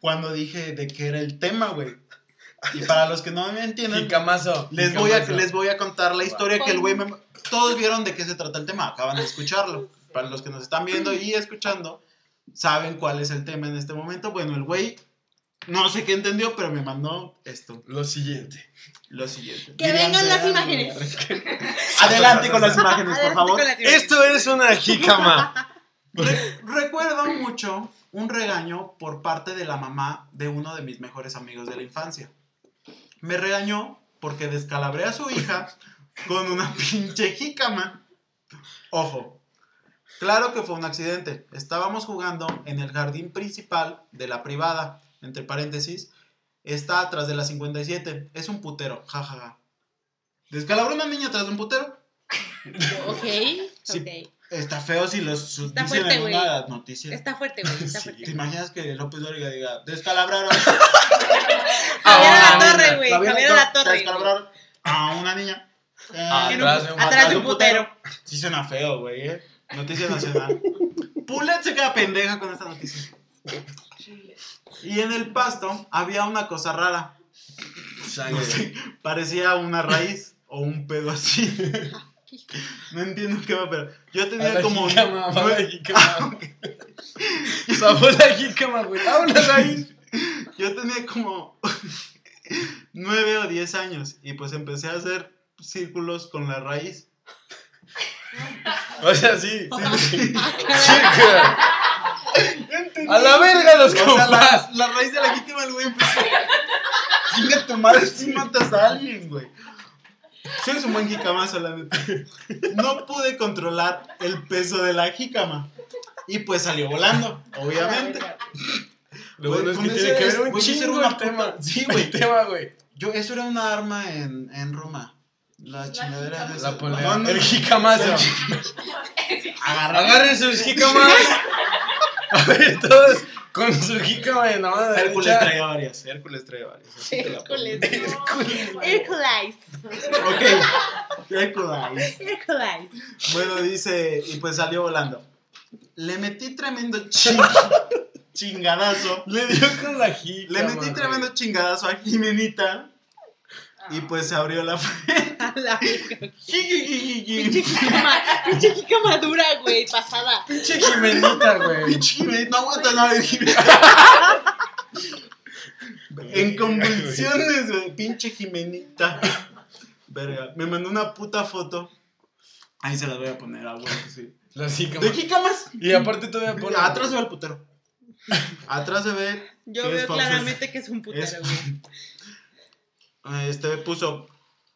cuando dije de qué era el tema, güey. Y para los que no me entienden, Jicamazo. les voy, a, les voy a contar la historia que el güey me... Todos vieron de qué se trata el tema, acaban de escucharlo. Para los que nos están viendo y escuchando, saben cuál es el tema en este momento. Bueno, el güey, no sé qué entendió, pero me mandó esto, Lo siguiente. lo siguiente. Que Dirían vengan las imágenes. Adelante con las imágenes, por favor. Esto es una jícama. Re- recuerdo mucho un regaño por parte de la mamá de uno de mis mejores amigos de la infancia. Me regañó porque descalabré a su hija con una pinche jícama. Ojo, claro que fue un accidente. Estábamos jugando en el jardín principal de la privada, entre paréntesis. Está atrás de la 57. Es un putero, jajaja. ¿Descalabró una niña atrás de un putero? Ok, Sí. ok. Está feo si los Está dicen fuerte, en güey. una noticia. Está fuerte, güey. Está Sí. fuerte. ¿Te imaginas que López Dóriga diga, descalabraron Javier a Ah, la torre, güey. Javier a la torre. descalabraron a una niña? Eh, Atrás de un- Atrás de un putero. Sí suena feo, güey, eh. Noticia nacional. Pulet se queda pendeja con esta noticia. Y en el pasto había una cosa rara. Parecía una raíz o un pedo así. No entiendo qué va, pero yo tenía como... la nueve- jícama. Sabor a jícama, güey. Habla ahí. Yo tenía como nueve o diez años y pues empecé a hacer círculos con la raíz. O sea, sí. Sí, Chica. A la verga los O sea, la, la raíz de la jícama, el güey empezó. Chinga tu madre si matas a alguien, güey. Eres un buen jicamazo, la neta. No pude controlar el peso de la jícama. Y pues salió volando, obviamente. Lo bueno es que tiene que ser- ver un chingo una el tema. Sí, güey. El tema, güey. Yo, eso era una arma en, en Roma. La chingadera de La polea. El jicamazo. Jicamas. A ver, todos con su jícama en la mano Hércules traía varias. Hércules traía varias. la pongo. Hércules. Hércules. Ok. Hércules. Hércules. Bueno, dice, y pues salió volando. Le metí tremendo ching- chingadazo. Le dio con la jícama. Le metí tremendo chingadazo a Jimenita. Y pues se abrió la A la. Pinche Pinche jícama. Pinche jícama dura, güey. Pasada. Pinche Jimenita, güey. Jimenita, no aguanta nada de Jimenita. En convulsiones, güey. Pinche Jimenita. Verga, me mandó una puta foto. Ahí se las voy a poner a huevo, sí. La jícama. ¿De jicamas? Y aparte todavía pone. Atrás se ve el putero. Atrás se ve. Yo veo claramente que es un putero, güey. Este puso.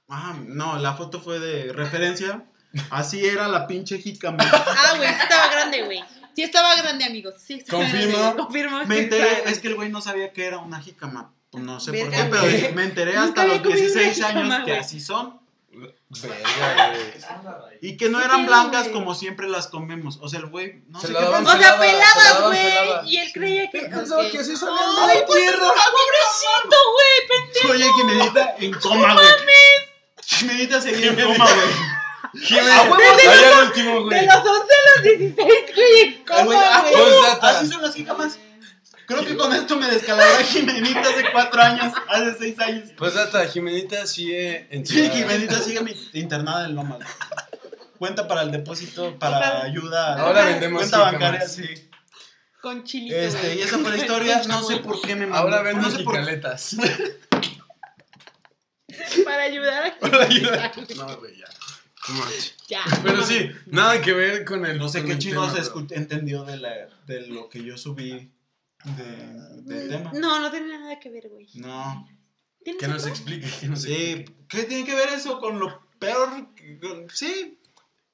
Ah, no, la foto fue de referencia. Así era la pinche jícama. Ah, güey, sí estaba grande, güey. Sí estaba grande, amigos. Sí estaba Confirmo. grande. Confirmo. Me enteré, es que el güey no sabía que era una jícama. Pues no sé por qué, pero me enteré hasta los comido una 16 jícama, años que así son. Verga, güey. Y que no ¿Qué eran blancas como siempre las comemos. O sea, el güey, no Se sé la qué daban O pensaba. sea, daban pelada. güey. Y él creía que. Pensaba ok. que así salían de la tierra. pobrecito, güey, pendejo. Oye, Jimenita en coma, güey. Jimenita seguía en coma, güey. Jimena. A huevo, Ahí al último, De güey. los 11 a los 16, güey, en Ah, coma, güey, ah. Así son las jícamas. Creo que con esto me descalabré a Jimenita hace 4 años, hace 6 años. Pues data, Jimenita sigue en Sí, Jimenita sigue mi- internada en Lomas. Cuenta para el depósito, para ayuda. Ahora vendemos Cuenta jícamas. bancaria, sí. Con chilito, Este, y esa fue la historia. No sé por qué me mandó. Ahora venden no sé por jicaletas. Para ayudar a Para ayudar. No, güey, ya. Ya. Pero sí, nada que ver con el. No sé qué tema, escu- entendió de, la, de lo que yo subí de, del tema. No, no tiene nada que ver, güey. No. ¿Tienes Que nos explique, que nos Sí, explique. ¿qué tiene que ver eso con lo peor? con- Sí.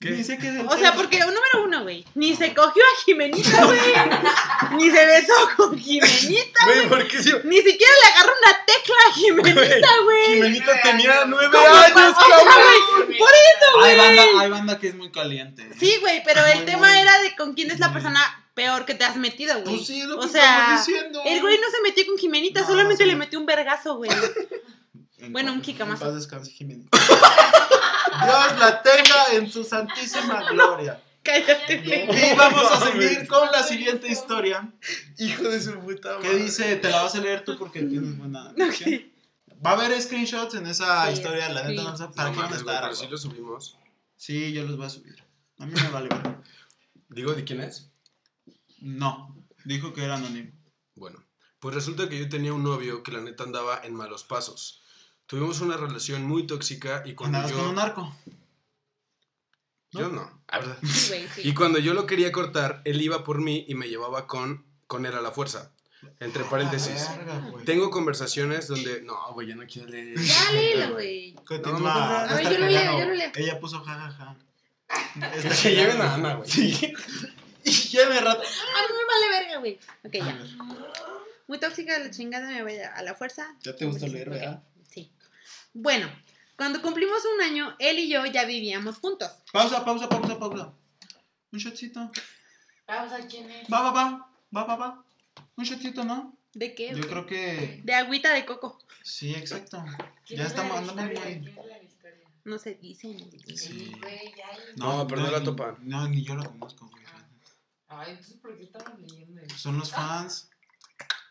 ¿Qué? Ni sé qué es el O sea, porque, número uno, güey, ni se cogió a Jimenita, güey. ni se besó con Jimenita, Güey, ¿por qué si ni siquiera le agarró una tecla a Jimenita, güey. Jimenita tenía nueve ¿Cómo años, pa- o sea, cabrón? Por eso, Hay güey. banda, hay banda que es muy caliente. ¿eh? Sí, güey, pero el Muy, tema muy- era de con quién es la persona peor que te has metido, güey. Pues sí, es lo O que sea, diciendo. El güey no se metió con Jimenita, No, solamente sí. le metió un vergazo, güey. En bueno, un jicamazo. Paz descanse, Jimena. Dios la tenga en su santísima gloria. Cállate, güey. Y vamos a seguir con la siguiente historia. Hijo de su puta Que dice, te la vas a leer tú porque tienes buena dicción. Va a haber screenshots en esa Sí, historia, la neta no sé para No qué van a mames, güey, estar. pero si güey. lo subimos. Sí, yo los voy a subir. A mí me vale ver. Digo, ¿de quién es? No, dijo que era anónimo. Bueno, pues resulta que yo tenía un novio que la neta andaba en malos pasos. Tuvimos una relación muy tóxica y cuando Andabas yo... con un narco. Yo no. Ah, ¿verdad? Sí, güey, sí. Y cuando yo lo quería cortar, él iba por mí y me llevaba con, con él a la fuerza. Entre paréntesis. Ah, verga. Tengo conversaciones donde... No, güey, ya no quiero leer. Ya léelo, güey. Continúa. No, no, no, no. A ver, estar yo lo leo, yo lo leo. Ella puso jajaja. Que se lleven a Ana, güey. Sí. Y ya de rato. A mí me vale verga, güey. Ok, ya. Muy tóxica la chingada, me voy a a la fuerza. Ya te gusta leer, ¿verdad? Sí. Bueno, cuando cumplimos un año, él y yo ya vivíamos juntos. Pausa, pausa, pausa, pausa. Un shotcito. Pausa, ¿quién es? Va, va, va. Va, va, va. Un shotcito, ¿no? ¿De qué? Yo creo que. De agüita de coco. Sí, exacto. ¿Quién Ya estamos andando muy. ¿Quién es la de la historia? No se dicen. Sí. No, pero no la topan. No, ni yo la conozco, güey. Ay, entonces, ¿por qué estamos leyendo eso? Son los fans.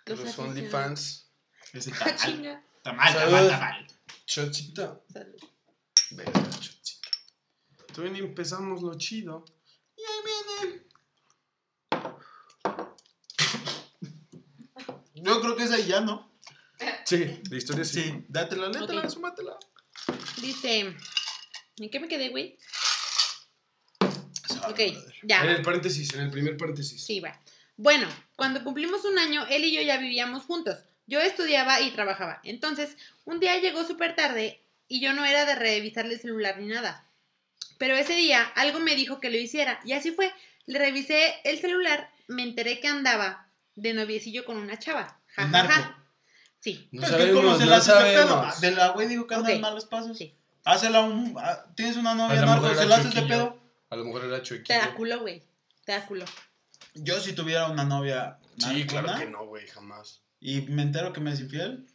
Los Los. OnlyFans. Ese Ah, tamal. chinga. Tamal, tamal, tamal. Verga, chocito. Todavía ni empezamos lo chido. Y ahí viene. Yo creo que es ahí ya, ¿no? Sí, la historia sí. Sí, dátela, létela, Ok. súmatela. Dice. ¿En qué me quedé, güey? Ok, ya. En el paréntesis, en el primer paréntesis. Sí, va. Bueno, cuando cumplimos un año, él y yo ya vivíamos juntos. Yo estudiaba y trabajaba. Entonces, un día llegó súper tarde y yo no era de revisarle el celular ni nada. Pero ese día algo me dijo que lo hiciera y así fue. Le revisé el celular, me enteré que andaba de noviecillo con una chava. Ja, ja, narco. ja. Sí. No sabemos, ¿cómo se no sabemos. De la güey digo que anda en Ok. malos pasos. Sí. Hazela un. ah, Tienes una novia narco, se la haces de pedo. A lo mejor era Te chuequillo. da culo, güey. Te da culo. Yo si tuviera una novia Sí, claro que no, güey, jamás. y me entero que me es infiel,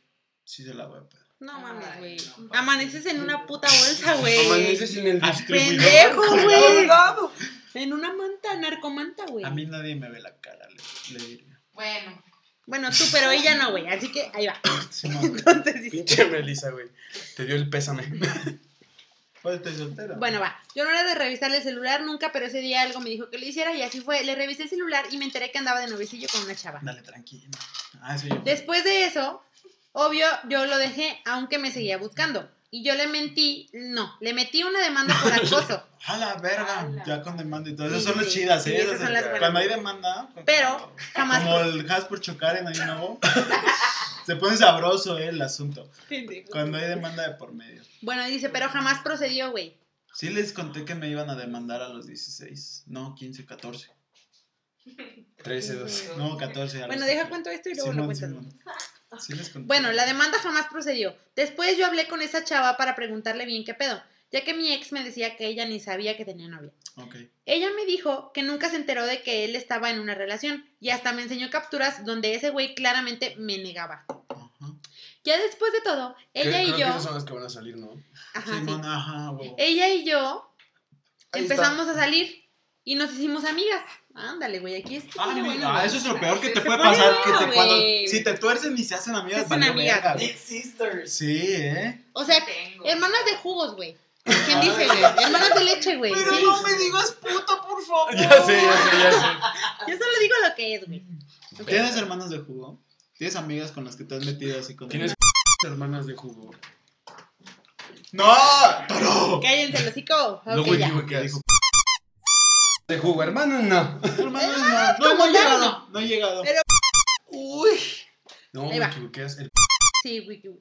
sí se la voy a pedo. No mames, güey. no. Amaneces en una puta bolsa, güey. Amaneces en el distribuidor. pendejo, güey. En una manta, narcomanta, güey. A mí nadie me ve la cara, le, le diría. Bueno, Bueno, tú, pero ella no, güey. Así que ahí va. Simón, Entonces dice. Pinche Melissa, güey. Te dio el pésame. Pues estoy soltera. Bueno, va. Yo no era de revisarle el celular nunca, pero ese día algo me dijo que lo hiciera y así fue. Le revisé el celular y me enteré que andaba de novicillo con una chava. Dale, tranquilo. Ah, eso yo. Después de eso, obvio, yo lo dejé, aunque me seguía buscando. Y yo le mentí, no, le metí una demanda por acoso. A la verga, Ala. ya con demanda y todo. Sí, Esas son las sí, chidas, sí, ¿eh? esas son las buenas. Cuando hay demanda. Pero jamás. Como el gas por chocar en ahí nuevo. se pone sabroso eh, el asunto. Cuando hay demanda de por medio. Bueno, dice, pero jamás procedió, güey. Sí les conté que me iban a demandar a los 16. No, 15, 14. 13, 12. No, 14. a Bueno, deja 14. cuento esto y luego lo Simón, cuentas. Sí les conté. Bueno, la demanda jamás procedió. Después yo hablé con esa chava para preguntarle bien qué pedo, ya que mi ex me decía que ella ni sabía que tenía novia. Ok. Ella me dijo que nunca se enteró de que él estaba en una relación y hasta me enseñó capturas donde ese güey claramente me negaba. Ajá. Ya después de todo, ella y Creo que yo, esas son las que van a salir, ¿no? ajá, sí. Ajá, huevo. ella y yo Ahí empezamos a salir y nos hicimos amigas. Ándale, güey, aquí es. Ah, bueno, güey. eso es lo peor que te puede pasar. bueno, que te, cuando, si te tuercen y se hacen amigas, Se hacen amigas. güey. Sisters. Sí, ¿eh? O sea, tengo. hermanas de jugos, güey. ¿Quién dice, güey? Hermanas de leche, güey. Pero sí. no me digas puta, por favor. Ya sé, ya sé, ya sé. Yo solo digo lo que es, güey. ¿Tienes hermanos de jugo? ¿Tienes amigas con las que te has metido así con Tienes hermanas de jugo. ¡No! ¡Toro! Cállense, el hocico. Ok, Luego ya. equivocas. De jugo, hermanos no. Hermanos, no. No, no he llegado. no. No he llegado. Pero- Uy. No, Ahí me va. equivoqué. es El... Sí. Bueno,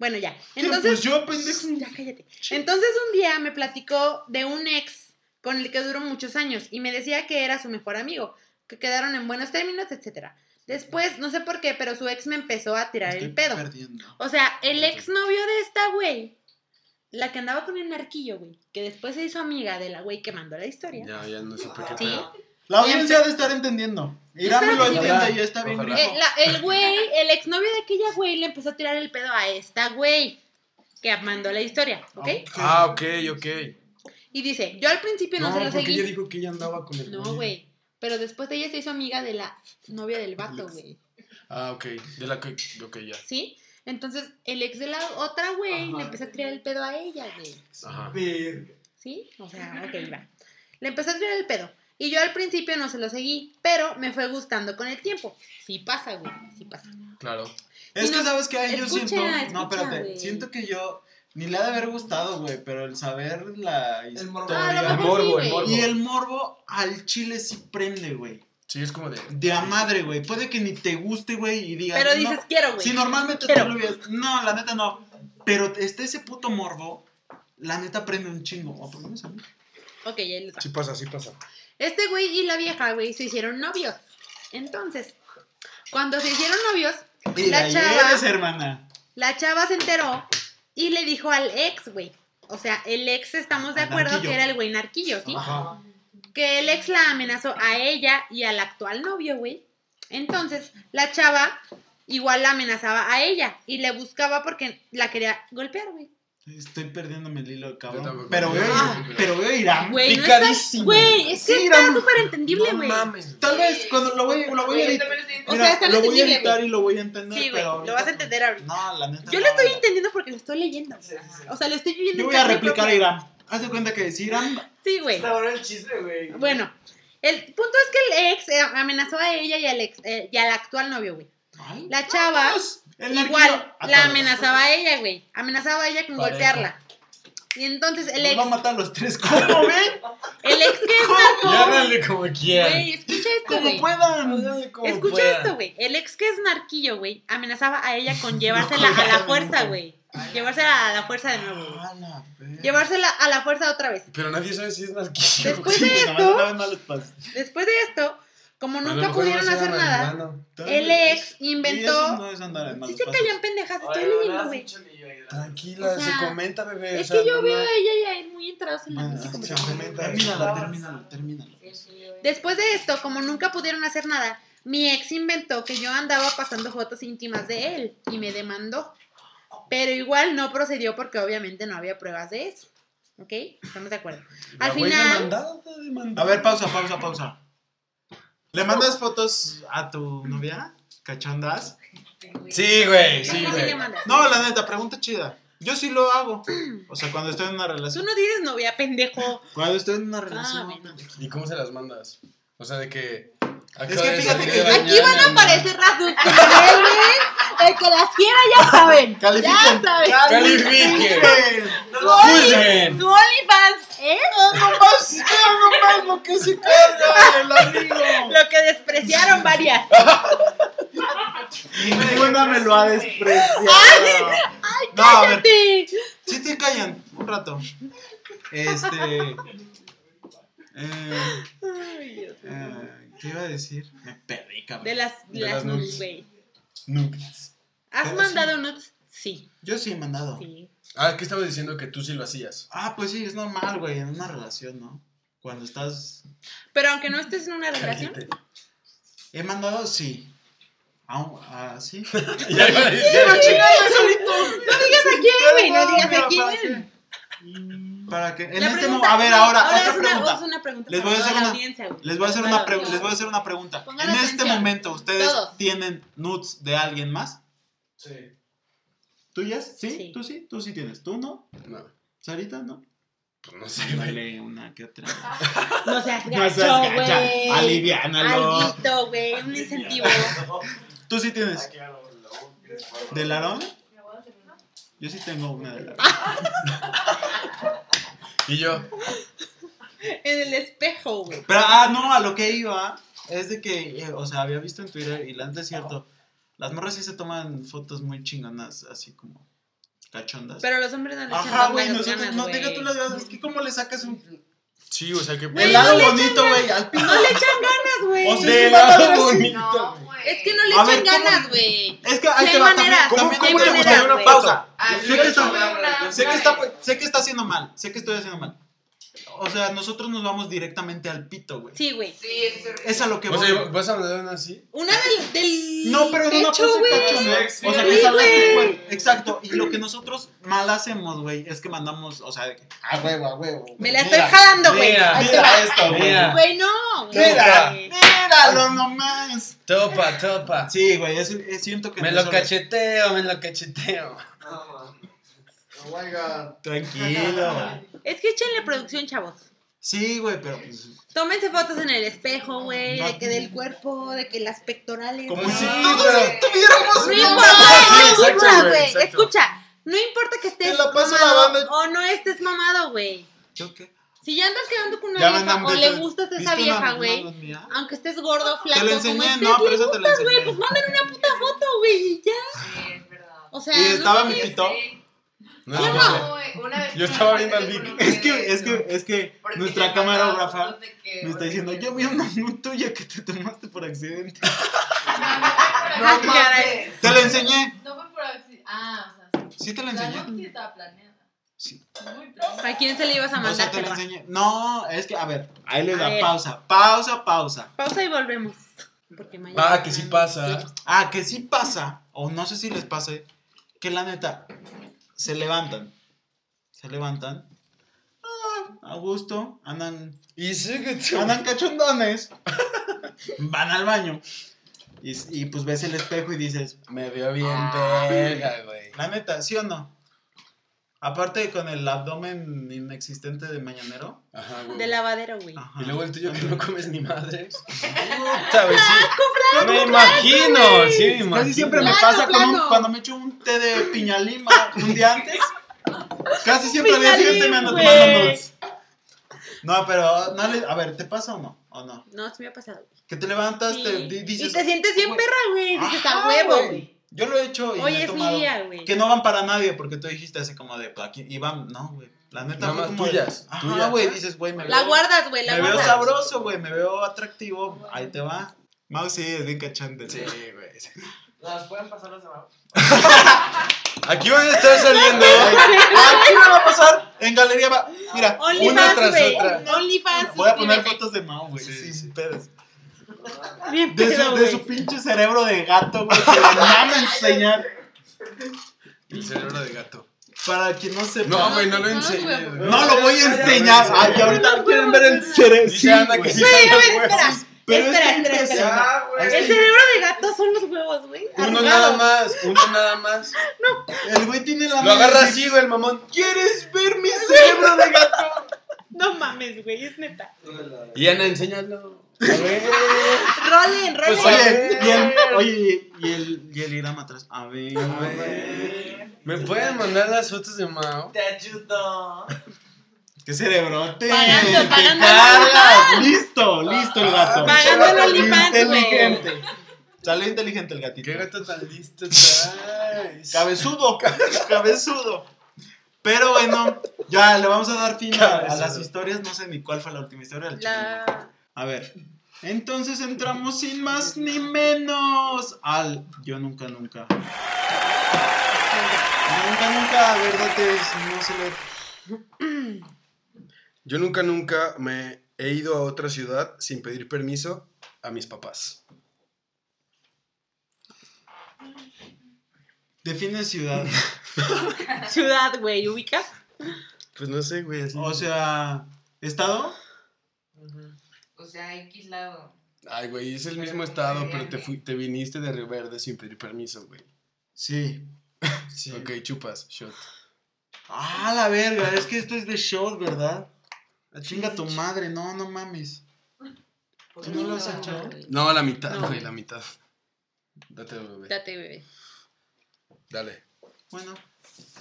ya. ¿Qué? Entonces. Pues yo, pendejo. Ya cállate. Entonces un día me platicó de un ex con el que duró muchos años y me decía que era su mejor amigo, que quedaron en buenos términos, etcétera. Después, no sé por qué, pero su ex me empezó a tirar Estoy el pedo. perdiendo. O sea, el exnovio de esta güey, la que andaba con el narquillo, güey, que después se hizo amiga de la güey que mandó la historia. Ya, ya no sé por qué Sí. pedo. La audiencia ha de estar entendiendo. Irán lo Espérate. entiende y está bien Ojalá. Eh, la- el güey, el exnovio de aquella güey le empezó a tirar el pedo a esta güey que mandó la historia, ¿ok? Ah, ok, ok. Y dice, yo al principio no, No, se lo porque seguí. ella dijo que ella andaba con el No, güey. Pero después ella se hizo amiga de la novia del vato, güey. Ah, ok. De la que. Ok, ya. ¿Sí? Entonces, el ex de la otra güey le empezó a tirar el pedo a ella, güey. Ajá. ¿Sí? O sea, ok, va. Le empezó a tirar el pedo. Y yo al principio no se lo seguí, pero me fue gustando con el tiempo. Sí pasa, güey. Sí pasa. Claro. Es que no- sabes que yo escucha, siento. escucha, no, espérate. güey. Siento que yo. Ni le ha de haber gustado, güey. Pero el saber la morbo. Ah, lo historia. mejor morbo, sí, el morbo. y el morbo al chile sí prende, güey. Sí, es como de. De a madre, güey. Puede que ni te guste, güey. Y digas. Pero no. dices, quiero, güey. Si normalmente tú lo hubieras- No, la neta no. Pero está ese puto morbo. La neta prende un chingo. O por lo menos a mí. Ok, ya les va. Sí pasa, sí pasa. Este güey y la vieja, güey, se hicieron novios. Entonces, cuando se hicieron novios, La chava- eres, hermana. la chava se enteró y le dijo al ex, güey. O sea, el ex estamos de acuerdo narquillo. que era el güey narquillo, ¿sí? Ajá. Que el ex la amenazó a ella y al actual novio, güey. Entonces, la chava igual la amenazaba a ella y le buscaba porque la quería golpear, güey. Estoy perdiéndome el hilo, cabrón. Pero veo, Ah. pero veo Irán. Güey, picadísimo. Güey, es que Sí, está súper entendible, No güey. mames. Tal vez cuando lo voy, lo voy a editar. O sea, está lo voy a editar y lo voy a entender. Sí, güey, pero lo vas a entender ahorita. No, la neta. Yo lo estoy entendiendo porque lo estoy leyendo. O sea, lo estoy viviendo Yo en voy a replicar a. Irán. Haz de cuenta que si Irán. Sí, güey. Está bueno el chisme, güey. Bueno, el punto es que el ex eh, amenazó a ella y al, ex, eh, y al actual novio, güey. Ay, La chava vamos, el igual la todos. amenazaba a ella, güey. Amenazaba a ella con golpearla. Y entonces el Nos ex, va a matar a los tres. ¿Cómo ven? el ex que es narco, como quieran. güey, escucha esto, Como güey. puedan. Como Escucha puedan. esto, güey. El ex que es narquillo, güey, amenazaba a ella con llevársela a la fuerza, güey. Llevársela a la fuerza de nuevo, güey. A la. Llevársela a la fuerza otra vez. Pero nadie sabe si es narquillo. Después de esto, después de esto, como nunca pudieron se hacer nada, el ex inventó. no Sí se callan pendejas, estoy leyendo. Tranquila, O sea, se comenta, bebé. o Es sea, que yo no, veo a ella y a él muy entrados en la sí, conversación. comenta. Termínalo, termínalo, termínalo. Después de esto, como nunca pudieron hacer nada, mi ex inventó que yo andaba pasando fotos íntimas de él y me demandó. Pero igual no procedió porque obviamente no había pruebas de eso. ¿Ok? Estamos de acuerdo. Al final. A ver, pausa, pausa, pausa. ¿Le mandas fotos a tu novia? ¿Cachondas? Sí, güey, sí, ¿cómo sí güey. le mandas? No, la neta, pregunta chida. Yo sí lo hago. O sea, cuando estoy en una Tú relación. no tienes novia, pendejo. Cuando estoy en una Ah, relación. bueno. ¿Y cómo se las mandas? O sea, de que. acaba Es que de fíjate salir que de Aquí van a aparecer las güey. El que las quiera ya saben. Califiquen. Ya saben. Califiquen. Su Juzguen. Su OnlyFans es Nomás, vean nomás lo que se carga el amigo. lo que despreciaron varias. Ninguna me lo ha despreciado. No, a ver, ¡Cállate! si te callan un rato. Este. Eh, Ay, Dios. eh, ¿Qué iba a decir? Me perdí, cabrón. De las, De las las nudes, nudes. güey. Nuggets. ¿Has Pero mandado nudes? Sí. Yo sí he mandado. Sí. Ah, ¿qué estaba diciendo? Que tú sí lo hacías. Ah, pues sí, es normal, güey, en una relación, ¿no? Cuando estás. Pero aunque no estés en una relación. He mandado, sí. Aún, ah, sí. Ya iba a decir. No digas a quién, güey. No digas a Mira, ¿para quién. qué? Para que. En La este pregunta- momento. A ver, no, ahora, otra es una, pregunta. es una pregunta Les voy a hacer una-. Les voy a hacer una, todos. pregu- les voy a hacer una pregunta. Pongan en este atención. momento, ¿ustedes Todos. tienen nudes de alguien más? Sí. ¿Tuyas? ¿Sí? Sí. ¿Tú sí? ¿Tú sí tienes? ¿Tú no? No, ¿Sarita no? pues no sé. Dale una que otra. No seas No gacho, güey. Aliviánalo. Alguito, güey. Un incentivo. ¿Tú sí tienes? ¿Del aroma? Yo sí tengo una de la Y yo, En el espejo, güey. Pero, ah, no, a lo que iba es de que, eh, o sea, había visto en Twitter y la neta es cierto, las morras sí se toman fotos muy chingonas, así como cachondas. Pero los hombres no le echan Ajá, güey, nosotros, no, deja tú las ganas, es que cómo le sacas un... sí, o sea, que. Güey, el no lado le bonito, güey, al pino. No le echan ganas, güey. O sea, De sí, lado bonito. No. Es que no le echan ganas, güey. Es que hay va, maneras, también, ¿Cómo- cómo te gustaría una pausa. Que le que, sé que está haciendo mal, sé que estoy haciendo mal. O sea, nosotros nos vamos directamente al pito, güey. Sí, güey. Sí, eso Es a lo que O voy. sea, ¿vas a una así? Una del, del No, pero en una pose cachonda. O sea, Sí, que salga güey. tu cuerpo. Exacto. Y lo que nosotros mal hacemos, güey, es que mandamos, o sea, de que, a huevo, a huevo. Me la Mira, estoy jalando, güey. mira, va. Mira esto, güey. Mira. Güey, no. güey. Mira, míralo nomás. Topa, topa. Sí, güey, es, es- siento que Me lo cacheteo, me lo cacheteo. Oh my god. Tranquilo. Es que échenle producción, chavos. Sí, güey, pero pues, Tómense fotos en el espejo, güey. No. De que del cuerpo, de que las pectorales. como si todos pero- tuviéramos No una importa, güey. Escucha. No importa que estés Te la paso mamado o no estés mamado, güey. ¿Yo qué? Si ya andas quedando con una Ya vieja o le gustas a ¿Viste esa vieja, güey. Aunque estés gordo, flaco, Te lo como enseñé, estés, no, pero le eso te lo pues manden una puta foto, güey, y ya. Sí, es verdad. O sea, Y no estaba mi pito. Sí. No, Yo no. No, una vez Yo que estaba me viendo al Vic. Es que, es que, es que porque nuestra camarógrafa me está diciendo, yo vi una nude tuya que te tomaste por accidente. No, caray. Te la enseñé. No fue por accidente. Ah, o sea, sí. Sí te la La enseñé. nota sí estaba planeada. Sí. Muy planeada. ¿A quién se le ibas a mandar? sea, la enseñé. No, es que, a ver, ahí le da pausa. Pausa, pausa. Pausa y volvemos. Porque mañana- Ah, que sí pasa. Ah, que sí pasa, o no sé si les pase, que la neta, se levantan. Se levantan. Ah, a gusto, andan Y andan cachondones, van al baño y, y, pues ves el espejo y dices, Me vio bien verga, güey. la neta, ¿sí o no? Aparte con el abdomen inexistente de mañanero. Ajá, güey. De lavadero, güey. Ajá. Y luego el tuyo que no comes ni madres. Puta, güey, sí. Me imagino, sí, me imagino. Casi siempre me pasa con un- cuando me echo un té de piñalima un día antes. Casi siempre al día siguiente me ando tomando nuts. No, pero, no le- a ver, ¿te pasa o no? ¿O no? No, se me ha pasado. Que te levantas, Sí. te di- dices... y te sientes bien perra, güey. Dices Ajá, a huevo, güey. güey. Yo lo he hecho y Hoy me he es mi tomado. día, güey. Que no van para nadie, porque tú dijiste así como de, aquí iban, no, güey. La neta Nada fue más como de- tuyas, Ajá, tuyas. güey, dices, güey, me La veo... guardas, güey, la me veo guardas. sabroso, güey, me veo atractivo. Ahí te va. Mau sí, es bien cachante. Sí, güey. ¿Las pueden pasar las de abajo? Aquí van a estar saliendo. Aquí me va a pasar en galería va. Mira, Una OnlyFans, tras güey. otra. OnlyFans. voy a poner suscríbete. fotos de Mau, güey, Sí, sí. pedos. Bien De pedo, su, de güey. su pinche cerebro de gato, güey, que le mama enseñar. El cerebro de gato. Para quien no sepa. No, güey, no lo No, enseñes. güey. No lo voy a enseñar. Ay, ahorita quieren ver el cerebro. Sí, Ana que sí a espera. Pero espera, es espera. Es El cerebro de gato son los huevos, güey. Uno nada más, uno nada más. El güey tiene la Lo mano agarra así. así, güey, el mamón. ¿Quieres ver mi cerebro de gato? No mames, güey, es neta. Y Ana, enséñalo. Rolen, rolen. Pues, Oye, y el, oye, y el, y el Irama atrás. A ver. A ver. ¿Me pueden mandar las fotos de Mao? Te ayudo. ¿Qué cerebrote? Pagando, ¿Qué pagando. cargas? Listo, listo el gato. Pagando el güey. Inteligente. Salió inteligente el gatito. ¿Qué gato tan listo traes? Cabezudo, cabezudo. Pero bueno, ya le vamos a dar fin a, a las historias. No sé ni cuál fue la última historia. chile. La... A ver. Entonces entramos sin más ni menos al Yo Nunca Nunca. Nunca Nunca, a ver, date, no se le... Yo nunca, nunca me he ido a otra ciudad sin pedir permiso a mis papás. Define ciudad. Ciudad, güey, ubica. Pues no sé, güey, así. O sea, ¿estado? O sea, X lado. Ay, güey, es el mismo estado, pero te, fui- te viniste de Río Verde sin pedir permiso, güey. Sí. sí. Ok, chupas, shot. Ah, la verga, es que esto es de shot, ¿verdad? Chinga tu madre, no, no mames. ¿Tú no lo has hecho? No, la mitad, No. güey, la mitad. Date, bebé. Date, bebé. Dale, Bueno,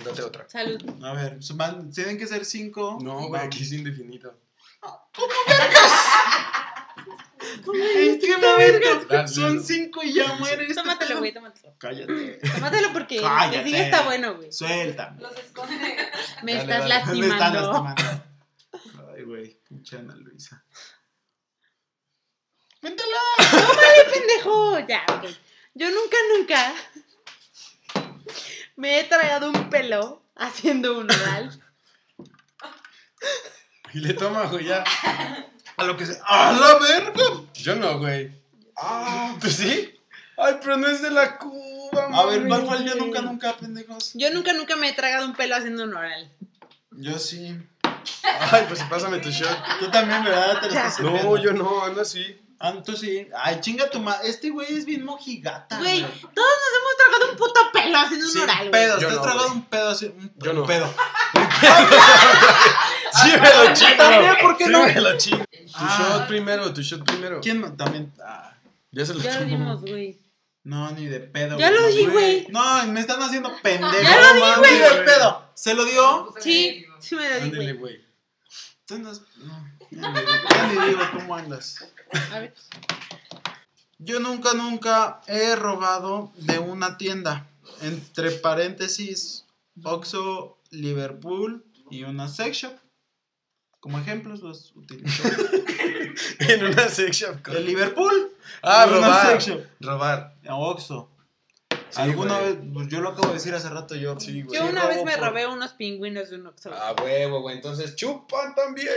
date otra. Salud. a ver, van- tienen que ser cinco. No, güey, aquí es indefinido. ¿En qué momento? Dale, Son cinco y ya mueres. Tómatelo, güey, tómatelo. Cállate. Tómatelo porque Cállate. está bueno, güey. Suéltame. Los esconde. Me Dale, estás dale. Me están lastimando. lastimando. Ay, güey, pinche Ana Luisa. Métela. pendejo. Ya, ok. Yo nunca, nunca me he tragado un pelo haciendo un oral. Y le toma, güey, ya. A lo que se. ¡A la verga! Yo no, güey. Ah, ¿Tú sí? Ay, pero no es de la Cuba, a ver, mami. ¿cuál fue el yo nunca, nunca, pendejos? Yo nunca, nunca me he tragado un pelo haciendo un oral. Yo sí. Ay, pues pásame tu shot. Tú también, ¿verdad? Te lo estás No, yo no, ando así. Ah, tú sí. Ay, chinga tu madre. Este güey es bien mojigata. Güey, todos nos hemos tragado un puto pelo haciendo un oral, güey. pedos. Yo Te has no, tragado güey. un pedo así. Un Yo no. pedo. Sí, me lo chingo. También, ¿por qué sí, no? me lo chingo. Tu Ah. shot primero, tu shot primero. ¿Quién no? también? Ah, Ya se lo Ya lo dimos, güey. no, ni de pedo. Ya lo di, güey. No, me están haciendo pendejo. Ya lo di, No, güey. Ni de pedo. ¿Se lo dio? Sí, sí me lo di, Ándale, güey. güey. Tú no, no, ya ni digo- ya ni digo cómo andas. A ver. Yo nunca, nunca he robado de una tienda. Entre paréntesis, Oxxo, Liverpool y una sex shop. Como ejemplos los utilizo. En una sex shop. El Liverpool. Ah, una robar. sex shop. Robar. A Oxxo. Sí, Alguna güey. vez, pues yo lo acabo de decir hace rato yo. Sí, güey. Yo sí una vez me por- robé unos pingüinos de un Oxxo. Ah, huevo, güey. Entonces chupan también.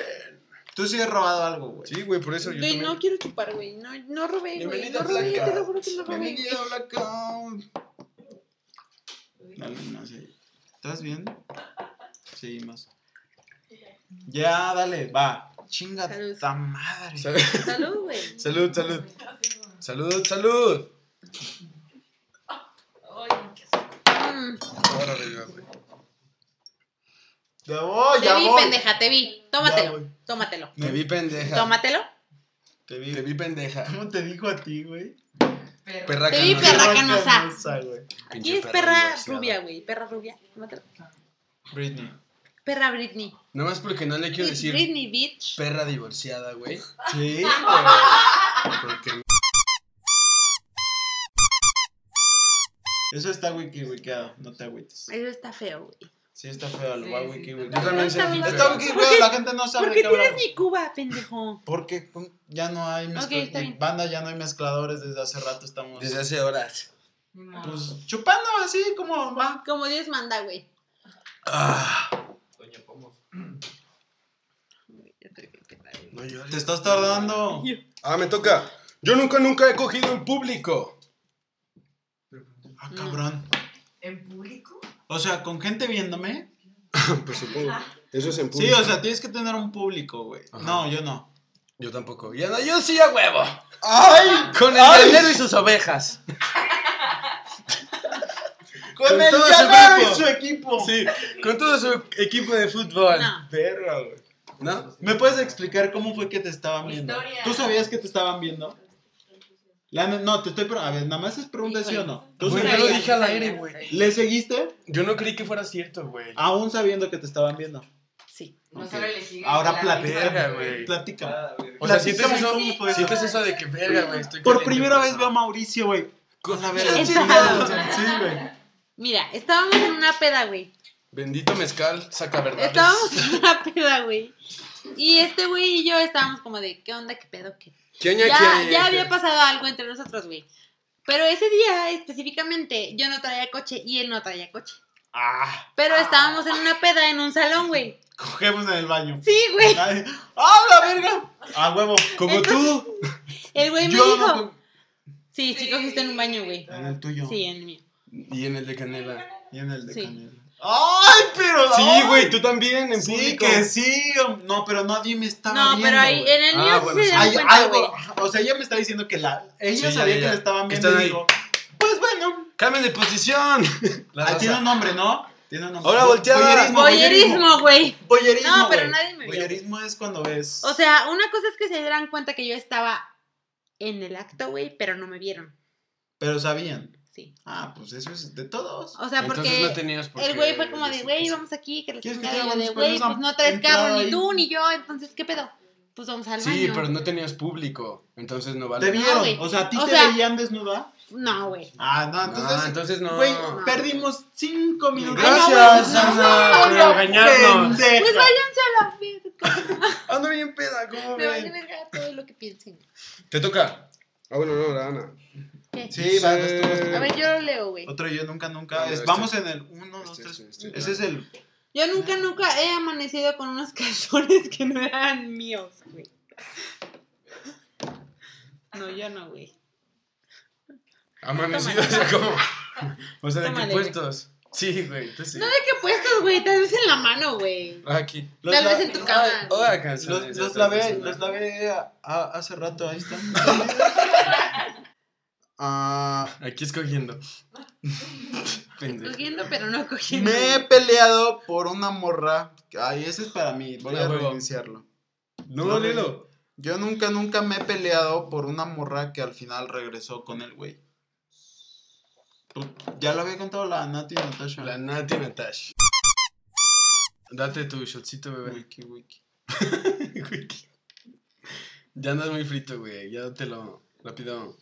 Tú sí has robado algo, güey. Sí, güey, por eso yo Güey, también. no quiero chupar, güey. No, no robé, güey. No robé, te lo juro que no robé. Bienvenido a Blackout. Dale, no sé. ¿Estás bien? Seguimos. Ya, dale, va. Chinga Salud. ta madre. Salud, Salud, güey. salud. Salud, salud. salud. Ahora venga, güey. Ya voy, Te vi, voy. pendeja, te vi. Tómatelo. voy. Tómatelo. Te vi pendeja. Tómatelo. Te vi. Te vi pendeja. ¿Cómo te dijo a ti, güey? Perra Te vi canosa. perra canosa. Aquí es perra rubia, güey. Perra rubia. Tómatelo. Britney. Perra Britney. Nada más porque no le quiero decir Britney, bitch. perra divorciada, güey. Sí, Porque Eso está wiki wikiado, no te agüites. Eso está feo, güey. Sí, está feo, lo va sí, wiki está yo también bien. Está wiki ¿Por qué- wikiado, la gente no sabe ¿Por qué tienes mi cuba, pendejo? Porque ya no hay mezcla- Ok, está bien. banda, ya no hay mezcladores, desde hace rato estamos Desde hace horas. pues chupando así como va. Como Dios manda, güey. Ah, no llores. Te estás tardando. Ah, me toca. Yo nunca, nunca he cogido en público. Ah, cabrón. ¿En público? O sea, con gente viéndome. pues supongo. Eso es en Sí, público. o sea, tienes que tener un público, güey. Ajá. No, yo no. Yo tampoco. Ya no, yo sí a huevo. ¡Ay! Con el ¡Ay! llanero y sus ovejas. Con, Con el todo su y equipo. su equipo. Sí, con todo su equipo de fútbol. No. Verga, güey. ¿No? ¿Me puedes explicar cómo fue que te estaban viendo? Historia. ¿Tú sabías que te estaban viendo? La no, te estoy preguntando. A ver, nada más es pregunta sí o no. ¿Tú Güey, sabías? yo lo dije al aire, güey. ¿Le seguiste? Yo no creí que fuera cierto, güey. Aún sabiendo que te estaban viendo. Sí. No Ok. solo le sigue. Ahora la platica, güey. Platica. Ah. O sea, sientes eso, sientes eso de que verga, güey. Por primera vez veo a Mauricio, güey. Con la verga. Sí, güey. Mira, estábamos en una peda, güey. Bendito mezcal, saca verdades. Estábamos en una peda, güey. Y este güey y yo estábamos como de, ¿qué onda? ¿Qué pedo? ¿Qué? ¿Quién ya Ya, quiere? ya había pasado algo entre nosotros, güey. Pero ese día específicamente yo no traía coche y él no traía coche. Ah, Pero estábamos en una peda en un salón, güey. cogemos en el baño. Sí, güey. ¡Ah, la verga! A huevo. Como tú. El güey me dijo. no- Sí, sí cogiste en un baño, güey. En el tuyo. Sí, en el mío. Y en el de canela. Y en el de Sí. Canela. ¡Ay, pero! Sí, güey, tú también, en Sí, público. que sí. No, pero nadie me estaba No, viendo. pero ahí, en el Ah, mío bueno, sí se sí. Hay cuenta, algo. güey. O sea, ella me está diciendo que la. Ella Sí, sabía ya, que le estaban viendo están y ahí. digo, pues bueno. Cambien de posición. La Ah, raza. tiene un nombre, ¿no? Tiene un nombre. Ahora volteada. Voyerismo, güey. Voyerismo. No, pero nadie me vio. Voyerismo es cuando ves. O sea, una cosa es que se dieran cuenta que yo estaba en el acto, güey, pero no me vieron. Pero sabían. Sí. Ah, pues eso es de todos. O sea, Entonces porque no tenías por el güey fue como de, güey, vamos aquí, que la ¿Quieres que chingada", de, güey, pues, pues no traes carro ni tú ni yo, entonces, ¿qué pedo? Pues vamos al baño. Sí, pero no tenías público. Entonces no vale. Te vieron. güey. o sea, ¿a ti O te sea- veían desnuda? No, güey. Ah, no, entonces. no, entonces no. Güey, perdimos cinco minutos. Gracias, no, Ana, por engañarnos. Pues váyanse a la verga. Ando bien peda, ¿cómo Me vale ven? verga todo lo que piensen. Te toca. Ah, bueno, no, la Ana. ¿Qué? Sí, va, vas tú, vas tú. A ver, yo lo leo, güey. Otro yo nunca, nunca. Bueno, Es- este. vamos en el 1, 2, Este, 3. este, este. Ese es el. Yo nunca, nunca he amanecido con unos calzones que no eran míos, güey. No, yo no, güey. Amanecido, o sea, como. O sea, ¿de qué güey. puestos? Sí, güey, tú sí. No, ¿de qué puestos, güey? Tal vez en la mano, güey. Aquí. Los Tal la- vez en tu cama. Hola, Los, canciones. los lavé, los lavé a- a- hace rato, ahí están. Ah, Aquí escogiendo. Pendejo. Cogiendo, pero no cogiendo. me he peleado por una morra. Ay, ese es para mí, voy a reiniciarlo. No, léelo. Yo nunca, nunca me he peleado por una morra que al final regresó con el güey. Ya lo había contado la Nati Natasha. La Nati Natash. Date tu shotcito, bebé. Wiki, wiki. Ya andas muy frito, güey. Ya te lo rápido.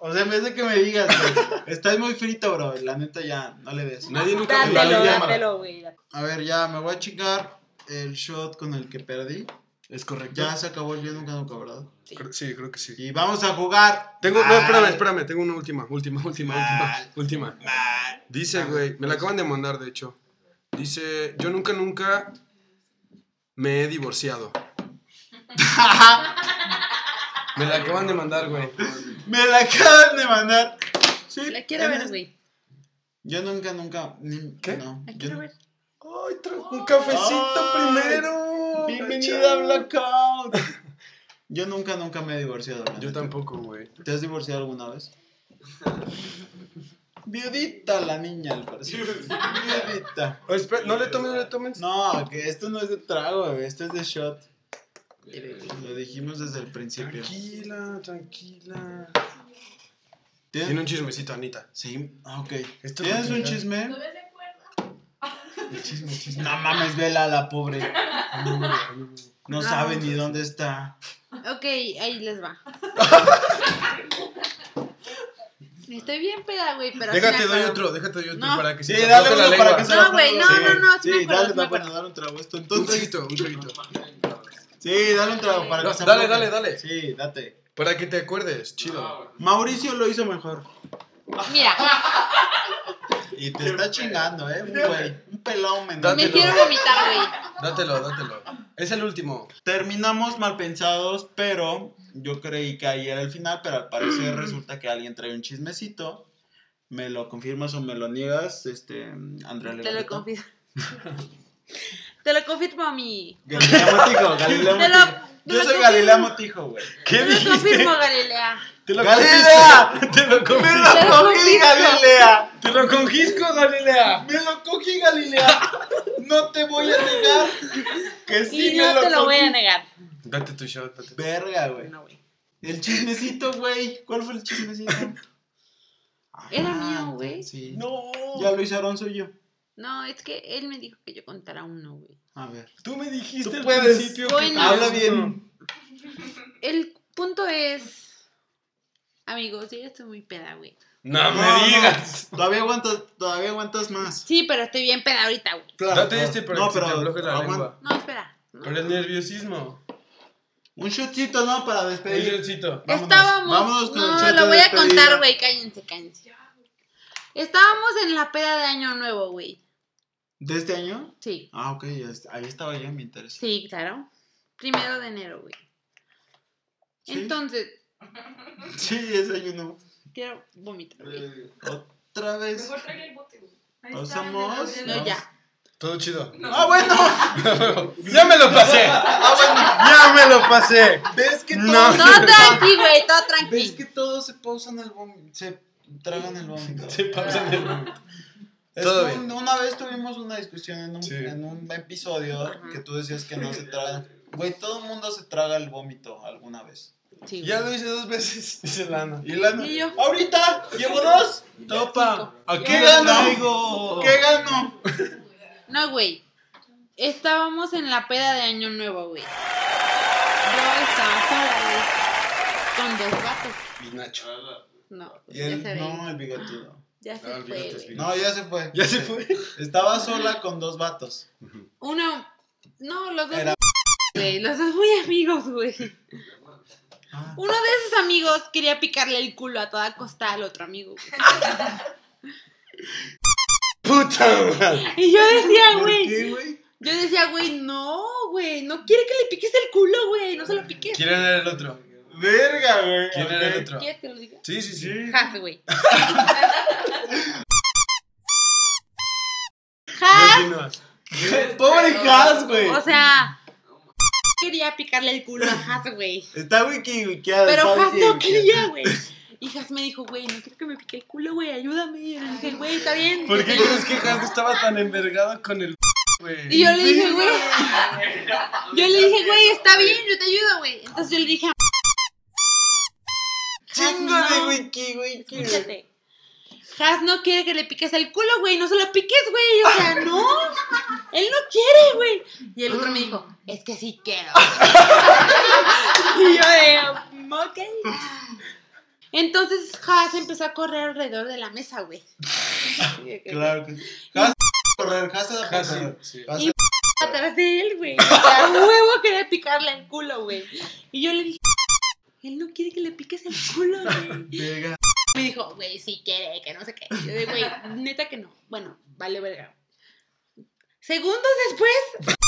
O sea, en vez de que me digas, güey, estás muy frito, bro. La neta ya, no le des. Nadie nunca me Dátelo, dátelo, güey. A ver, ya, me voy a chingar el shot con el que perdí. Es correcto. Ya se acabó el bien nunca nunca, ¿verdad? Cre- Sí, creo que sí. Y vamos a jugar. Tengo, no, espérame, espérame, tengo una última, última, última, Ay. última, última. Dice, güey, me la acaban de mandar, de hecho. Dice, yo nunca, nunca me he divorciado. Me la acaban de mandar, güey. Me la acaban de mandar. Sí. La quiero ver, güey. Yo nunca, nunca. ni- ¿Qué? No. La quiero no- ver. Ay, trajo un cafecito Ay. primero. Bienvenida a Blackout. Yo nunca, nunca me he divorciado. Yo tampoco, güey. ¿Te has divorciado alguna vez? Viudita la niña, al parecer. Viudita. Oh, espera, no le tomes, no le tomes. No, que esto no es de trago, güey, esto es de shot. Lo dijimos desde el principio. Tranquila, tranquila. ¿Tienes- Tiene un chismecito, Anita. Sí, ah, ok. Esto ¿Tienes es un chisme? ¿No ves de acuerdo? El chisme, el chisme. No mames, vela la pobre. No Ah, sabe ni dónde está. Ok, ahí les va. Estoy bien peda, güey, pero sí Déjate, me doy otro, déjate, doy otro No. para que Sí, se te dale la para que se No, güey, no, Sí. no, no, sí Sí, me acuerdo, dale, sí me para dar un trago esto. Un Entonces, traguito, un traguito. Sí, dale un trago para que No, se dale, dale, dale. Sí, date. Para que te acuerdes, chido. Mauricio lo hizo mejor. Mira, Y te está chingando, eh, un güey. Un pelón menor. Dátelo. me quiero vomitar, güey. Dátelo, dátelo. Es el último. Terminamos mal pensados, pero yo creí que ahí era el final, pero al parecer resulta que alguien trae un chismecito. ¿Me lo confirmas o me lo niegas, este, Andrea Te lo Legarreta? confirmo. Te lo confirmo a mí. Galilea Motijo, Galilea Te lo- Motijo. te Yo soy. Galilea Motijo, güey. Te lo confirmo, Galilea. Te lo ¡Galilea! Te lo ¡Me cogí. lo cogí. Galilea! Te lo conquisco, Galilea. ¡Me lo cogí, Galilea! No te voy a negar que sí Y me no lo te lo voy cogí. a negar. Date tu shot, date tu Verga, güey. No, güey. El chismecito, güey. ¿Cuál fue el chismecito? Era Ah, mío, güey. Sí. No. Ya lo hicieron suyo. No, es que él me dijo que yo contara uno, güey. A ver. Tú me dijiste Tú al puedes. principio que Bueno. Habla bien. El punto es. Amigos, yo ya estoy muy peda, güey. No, No, me no. digas. Todavía aguantas, todavía aguantas más. Sí, pero estoy bien peda ahorita, güey. Para no, que se te pero afloje la aguanta. lengua. No, espera. no. Por el nerviosismo. Un shotcito, ¿no? Para Un despedir. shotcito. Vámonos, Estábamos. vámonos con el no, shot lo voy a contar, güey. Cállense, cállense. Estábamos en la peda de Año Nuevo, güey. ¿De este año? Sí, Ah, ok, ya ahí estaba yo, me interesa. sí, claro. Primero de enero, güey. ¿Sí? Entonces, Sí, ese año no. quiero vomitar, güey. Otra vez. Mejor trae el bote, güey. Ahí Pasamos. está, No, ya. Todo chido. Ah, bueno. ya me lo pasé. ya me lo pasé. ¿Ves que No. todos Todo tranqui, güey, todo ¿Ves tranqui. que todos se pausan el vómito? Se tragan el vómito. Se pausan el Es Todo Una vez tuvimos una discusión en un, Sí. en un episodio que tú decías que no se traga. Güey, todo el mundo se traga el vómito alguna vez. Sí, güey. Ya lo hice dos veces, dice Lana. Y la Y yo. ahorita llevo dos. Topa. ¿A ¿Qué gano? ¿Qué gano? No, güey. Estábamos en la peda de Año Nuevo, güey. Yo estaba sola, güey. Con dos gatos. Y Nacho. No, Y no, el bigotudo. Ya se No, fue, güey. No, ya se fue. Ya se fue. Estaba sola con dos vatos. Uno. No, los dos. Era- Güey, los dos muy amigos, güey. Ah. Uno de esos amigos quería picarle el culo a toda costa al otro amigo, güey. puta madre. Y yo decía, ¿Por güey. qué, güey? Yo decía, güey, no, güey. No quiere que le piques el culo, güey. No se lo piques. ¿Quién era el otro? Verga, güey. ¿Quién era el otro? ¿Quieres que lo diga? Sí, sí, sí. Jas, Continúa. Pobre Has, güey. o sea, quería picarle el culo a Has, güey. Está wiki wikiado. Pero Has no quería, güey. Y Has me dijo, güey, no quiero que me pique el culo, güey, ayúdame. Y yo le dije, güey, está bien. ¿Por yo qué crees ayudo". que Has estaba tan envergado con el güey? Y yo le dije, güey. Yo le dije, güey, está bien, yo te ayudo, güey. Entonces yo le dije, Chingo de wiki wiki. Escúchate. Has no quiere que le piques el culo, güey. No se lo piques, güey. O sea, no. Él no quiere, güey. Y el otro me dijo, es que sí quiero. y yo de, ok. Entonces Has empezó a correr alrededor de la mesa, güey. Claro que sí. Has correr, Has sí, correr. sí. Y atrás de él, güey. O sea, huevo quería picarle el culo, güey. Y yo le dije, él no quiere que le piques el culo, güey. Me dijo, güey, si quiere, que no sé qué. Yo de, güey, neta que no. Bueno, vale, verga. Segundos después,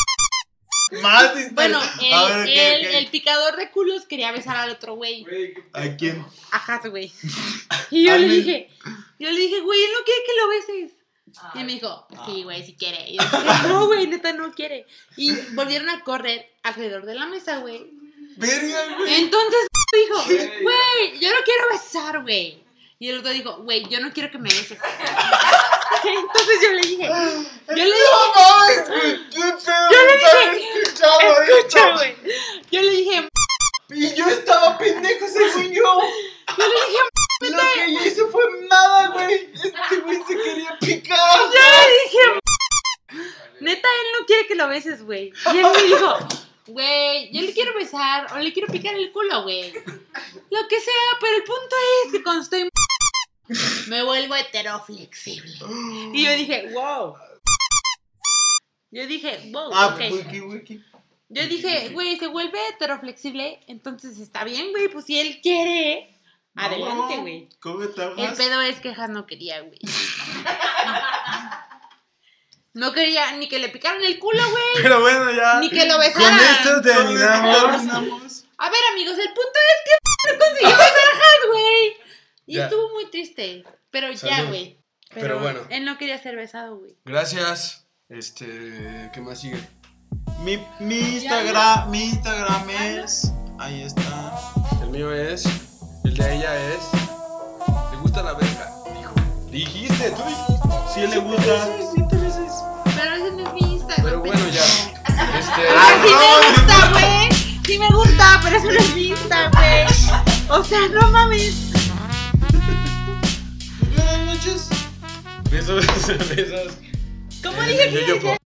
Más bueno, el, A ver, ¿qué, el, qué? el picador de culos quería besar al otro güey. ¿A quién? Ajá, güey. Y yo A le mí. dije, yo le dije, güey, él no quiere que lo beses. Y me dijo, sí, güey, si quiere. Y yo dije, no, güey, neta no quiere. Y volvieron a correr alrededor de la mesa, güey. Verga, güey. Entonces dijo, güey, yo no quiero besar, güey. Y el otro dijo, güey, yo no quiero que me beses. Entonces yo le dije, yo le dije. Yo le dije, escucha, güey. Yo le dije, Y yo estaba pendejo, según yo. yo le dije, Lo que yo hice fue nada, güey. Este güey se quería picar. yo le dije, neta, él no quiere que lo beses, güey. Y él me dijo, güey, yo le quiero besar o le quiero picar el culo, güey. Lo que sea, pero el punto es que cuando estoy me vuelvo heteroflexible. Y yo dije, wow. Yo dije, wow, Ah, ok. wiki wiki. Yo dije, güey, se vuelve heteroflexible, entonces está bien, güey, pues si él quiere, adelante, güey. ¿Cómo te El pedo es que Has no quería, güey. No quería ni que le picaran el culo, güey, Pero bueno, ya. ni que lo Con besaran. esto terminamos. A ver, amigos, el punto es que no consiguió besar a Has, güey. Y Ya. estuvo muy triste, pero ya, güey. Pero bueno. Él no quería ser besado, güey. Gracias. Este, ¿qué más sigue? Mi, mi Instagram, mi Instagram es. Ahí está. El mío es. El de ella es. ¿Le gusta la verga? Dijo. Dijiste, tú dijiste. Si le gusta. Sí me gusta, güey! Sí me gusta, pero eso no es mi Insta, güey. O sea, no mames. Buenas noches. Besos, besos. ¿Cómo Eh, dije que yo-